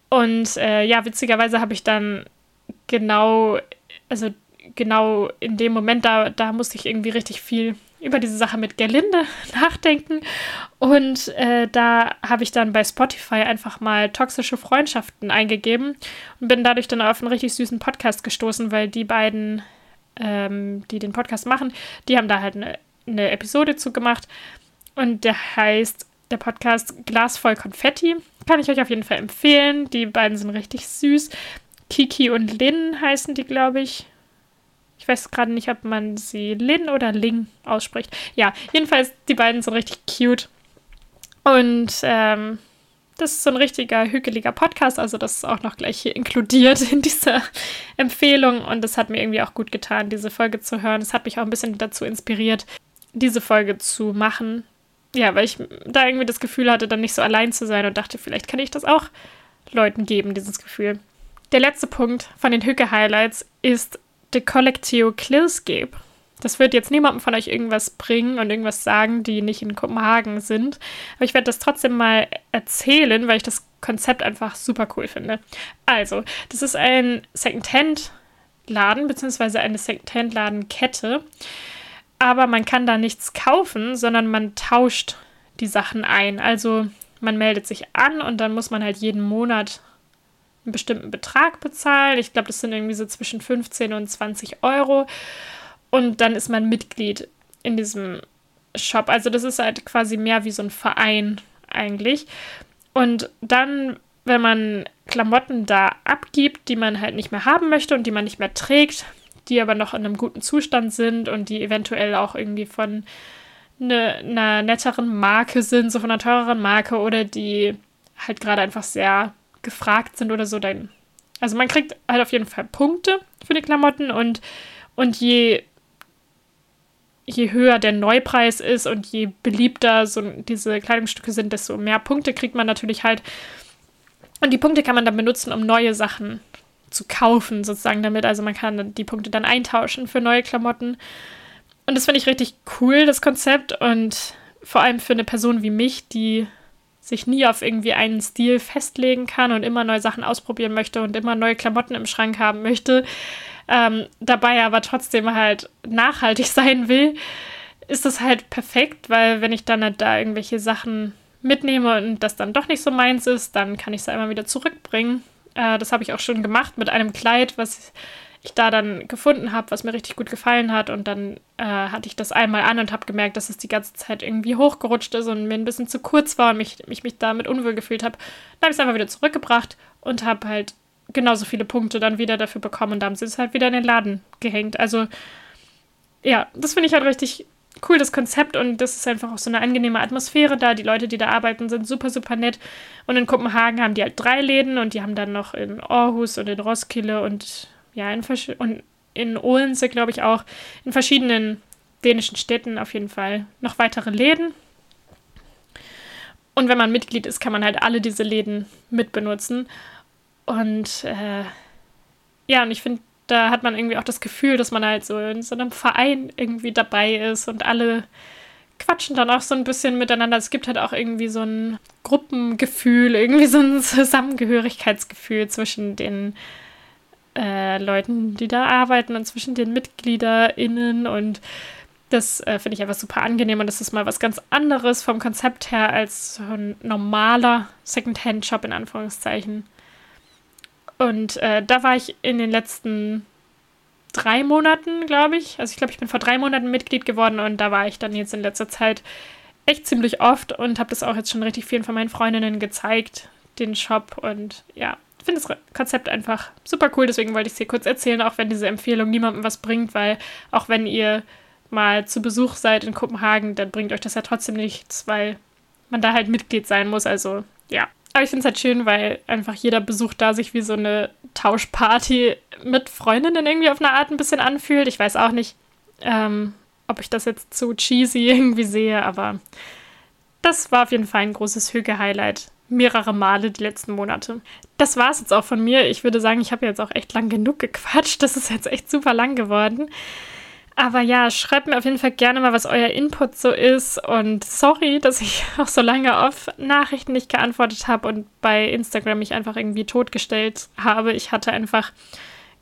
Speaker 1: Und äh, ja, witzigerweise habe ich dann genau, also genau in dem Moment, da, da musste ich irgendwie richtig viel über diese Sache mit Gerlinde nachdenken. Und äh, da habe ich dann bei Spotify einfach mal toxische Freundschaften eingegeben und bin dadurch dann auf einen richtig süßen Podcast gestoßen, weil die beiden, ähm, die den Podcast machen, die haben da halt eine, eine Episode zu gemacht. Und der heißt der Podcast Glas voll Konfetti. Kann ich euch auf jeden Fall empfehlen. Die beiden sind richtig süß. Kiki und Lynn heißen die, glaube ich. Ich weiß gerade nicht, ob man sie Lin oder Ling ausspricht. Ja, jedenfalls, die beiden sind richtig cute. Und ähm, das ist so ein richtiger, hügeliger Podcast. Also, das ist auch noch gleich hier inkludiert in dieser Empfehlung. Und es hat mir irgendwie auch gut getan, diese Folge zu hören. Es hat mich auch ein bisschen dazu inspiriert, diese Folge zu machen. Ja, weil ich da irgendwie das Gefühl hatte, dann nicht so allein zu sein und dachte, vielleicht kann ich das auch Leuten geben, dieses Gefühl. Der letzte Punkt von den Hücke-Highlights ist de Collectio Klirskeb. Das wird jetzt niemandem von euch irgendwas bringen und irgendwas sagen, die nicht in Kopenhagen sind. Aber ich werde das trotzdem mal erzählen, weil ich das Konzept einfach super cool finde. Also, das ist ein Secondhand-Laden, beziehungsweise eine Secondhand-Ladenkette. Aber man kann da nichts kaufen, sondern man tauscht die Sachen ein. Also, man meldet sich an und dann muss man halt jeden Monat einen bestimmten Betrag bezahlen. Ich glaube, das sind irgendwie so zwischen 15 und 20 Euro. Und dann ist man Mitglied in diesem Shop. Also das ist halt quasi mehr wie so ein Verein eigentlich. Und dann, wenn man Klamotten da abgibt, die man halt nicht mehr haben möchte und die man nicht mehr trägt, die aber noch in einem guten Zustand sind und die eventuell auch irgendwie von ne, einer netteren Marke sind, so von einer teureren Marke oder die halt gerade einfach sehr gefragt sind oder so, dann. Also man kriegt halt auf jeden Fall Punkte für die Klamotten und, und je, je höher der Neupreis ist und je beliebter so diese Kleidungsstücke sind, desto mehr Punkte kriegt man natürlich halt. Und die Punkte kann man dann benutzen, um neue Sachen zu kaufen, sozusagen damit. Also man kann die Punkte dann eintauschen für neue Klamotten. Und das finde ich richtig cool, das Konzept. Und vor allem für eine Person wie mich, die sich nie auf irgendwie einen Stil festlegen kann und immer neue Sachen ausprobieren möchte und immer neue Klamotten im Schrank haben möchte, ähm, dabei aber trotzdem halt nachhaltig sein will, ist das halt perfekt, weil wenn ich dann halt da irgendwelche Sachen mitnehme und das dann doch nicht so meins ist, dann kann ich es einmal wieder zurückbringen. Äh, das habe ich auch schon gemacht mit einem Kleid, was ich da dann gefunden habe, was mir richtig gut gefallen hat. Und dann äh, hatte ich das einmal an und habe gemerkt, dass es die ganze Zeit irgendwie hochgerutscht ist und mir ein bisschen zu kurz war und mich, mich, mich damit unwohl gefühlt habe. Dann habe ich es einfach wieder zurückgebracht und habe halt genauso viele Punkte dann wieder dafür bekommen. Und dann haben sie es halt wieder in den Laden gehängt. Also ja, das finde ich halt richtig cool, das Konzept und das ist einfach auch so eine angenehme Atmosphäre da. Die Leute, die da arbeiten, sind super, super nett. Und in Kopenhagen haben die halt drei Läden und die haben dann noch in Aarhus und in Roskilde und ja, in, und in Odense, glaube ich, auch in verschiedenen dänischen Städten auf jeden Fall noch weitere Läden. Und wenn man Mitglied ist, kann man halt alle diese Läden mitbenutzen. Und äh, ja, und ich finde, da hat man irgendwie auch das Gefühl, dass man halt so in so einem Verein irgendwie dabei ist und alle quatschen dann auch so ein bisschen miteinander. Es gibt halt auch irgendwie so ein Gruppengefühl, irgendwie so ein Zusammengehörigkeitsgefühl zwischen den äh, Leuten, die da arbeiten und zwischen den MitgliederInnen und das äh, finde ich einfach super angenehm und das ist mal was ganz anderes vom Konzept her als so ein normaler Secondhand-Shop in Anführungszeichen. Und äh, da war ich in den letzten drei Monaten, glaube ich. Also ich glaube, ich bin vor drei Monaten Mitglied geworden und da war ich dann jetzt in letzter Zeit echt ziemlich oft und habe das auch jetzt schon richtig vielen von meinen Freundinnen gezeigt, den Shop. Und ja, finde das Konzept einfach super cool. Deswegen wollte ich es hier kurz erzählen, auch wenn diese Empfehlung niemandem was bringt, weil auch wenn ihr mal zu Besuch seid in Kopenhagen, dann bringt euch das ja trotzdem nichts, weil man da halt Mitglied sein muss. Also ja, aber ich finde es halt schön, weil einfach jeder Besuch da sich wie so eine Tauschparty mit Freundinnen irgendwie auf eine Art ein bisschen anfühlt. Ich weiß auch nicht, ähm, ob ich das jetzt zu cheesy irgendwie sehe, aber das war auf jeden Fall ein großes Hüge-Highlight. Mehrere Male die letzten Monate. Das war es jetzt auch von mir. Ich würde sagen, ich habe jetzt auch echt lang genug gequatscht. Das ist jetzt echt super lang geworden. Aber ja, schreibt mir auf jeden Fall gerne mal, was euer Input so ist. Und sorry, dass ich auch so lange auf Nachrichten nicht geantwortet habe und bei Instagram mich einfach irgendwie totgestellt habe. Ich hatte einfach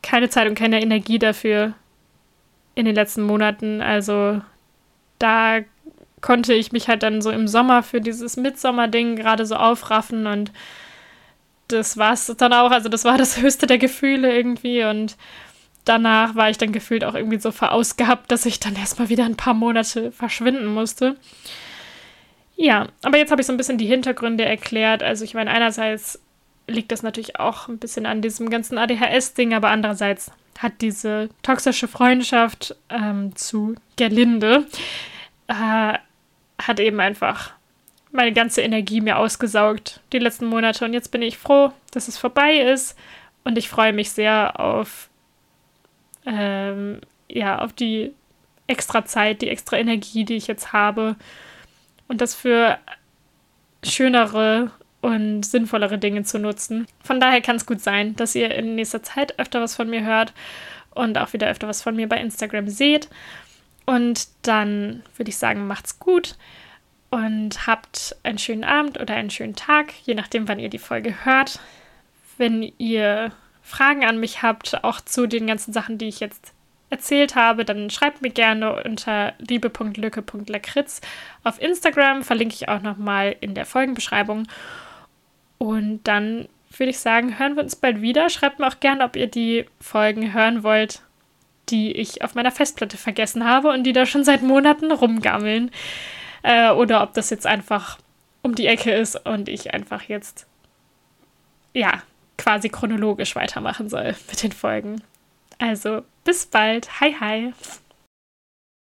Speaker 1: keine Zeit und keine Energie dafür in den letzten Monaten. Also da konnte ich mich halt dann so im Sommer für dieses Mitsommer-Ding gerade so aufraffen und das war es dann auch. Also das war das höchste der Gefühle irgendwie und danach war ich dann gefühlt auch irgendwie so verausgabt, dass ich dann erstmal wieder ein paar Monate verschwinden musste. Ja, aber jetzt habe ich so ein bisschen die Hintergründe erklärt. Also ich meine, einerseits liegt das natürlich auch ein bisschen an diesem ganzen ADHS-Ding, aber andererseits hat diese toxische Freundschaft ähm, zu Gerlinde äh, hat eben einfach meine ganze Energie mir ausgesaugt die letzten Monate und jetzt bin ich froh, dass es vorbei ist und ich freue mich sehr auf ähm, ja, auf die extra Zeit, die extra Energie, die ich jetzt habe und das für schönere und sinnvollere Dinge zu nutzen. Von daher kann es gut sein, dass ihr in nächster Zeit öfter was von mir hört und auch wieder öfter was von mir bei Instagram seht. Und dann würde ich sagen, macht's gut und habt einen schönen Abend oder einen schönen Tag, je nachdem, wann ihr die Folge hört. Wenn ihr Fragen an mich habt, auch zu den ganzen Sachen, die ich jetzt erzählt habe, dann schreibt mir gerne unter liebe.lücke.lakritz auf Instagram. Verlinke ich auch nochmal in der Folgenbeschreibung. Und dann würde ich sagen, hören wir uns bald wieder. Schreibt mir auch gerne, ob ihr die Folgen hören wollt, die ich auf meiner Festplatte vergessen habe und die da schon seit Monaten rumgammeln. Äh, oder ob das jetzt einfach um die Ecke ist und ich einfach jetzt, ja, quasi chronologisch weitermachen soll mit den Folgen. Also bis bald. Hi, hi.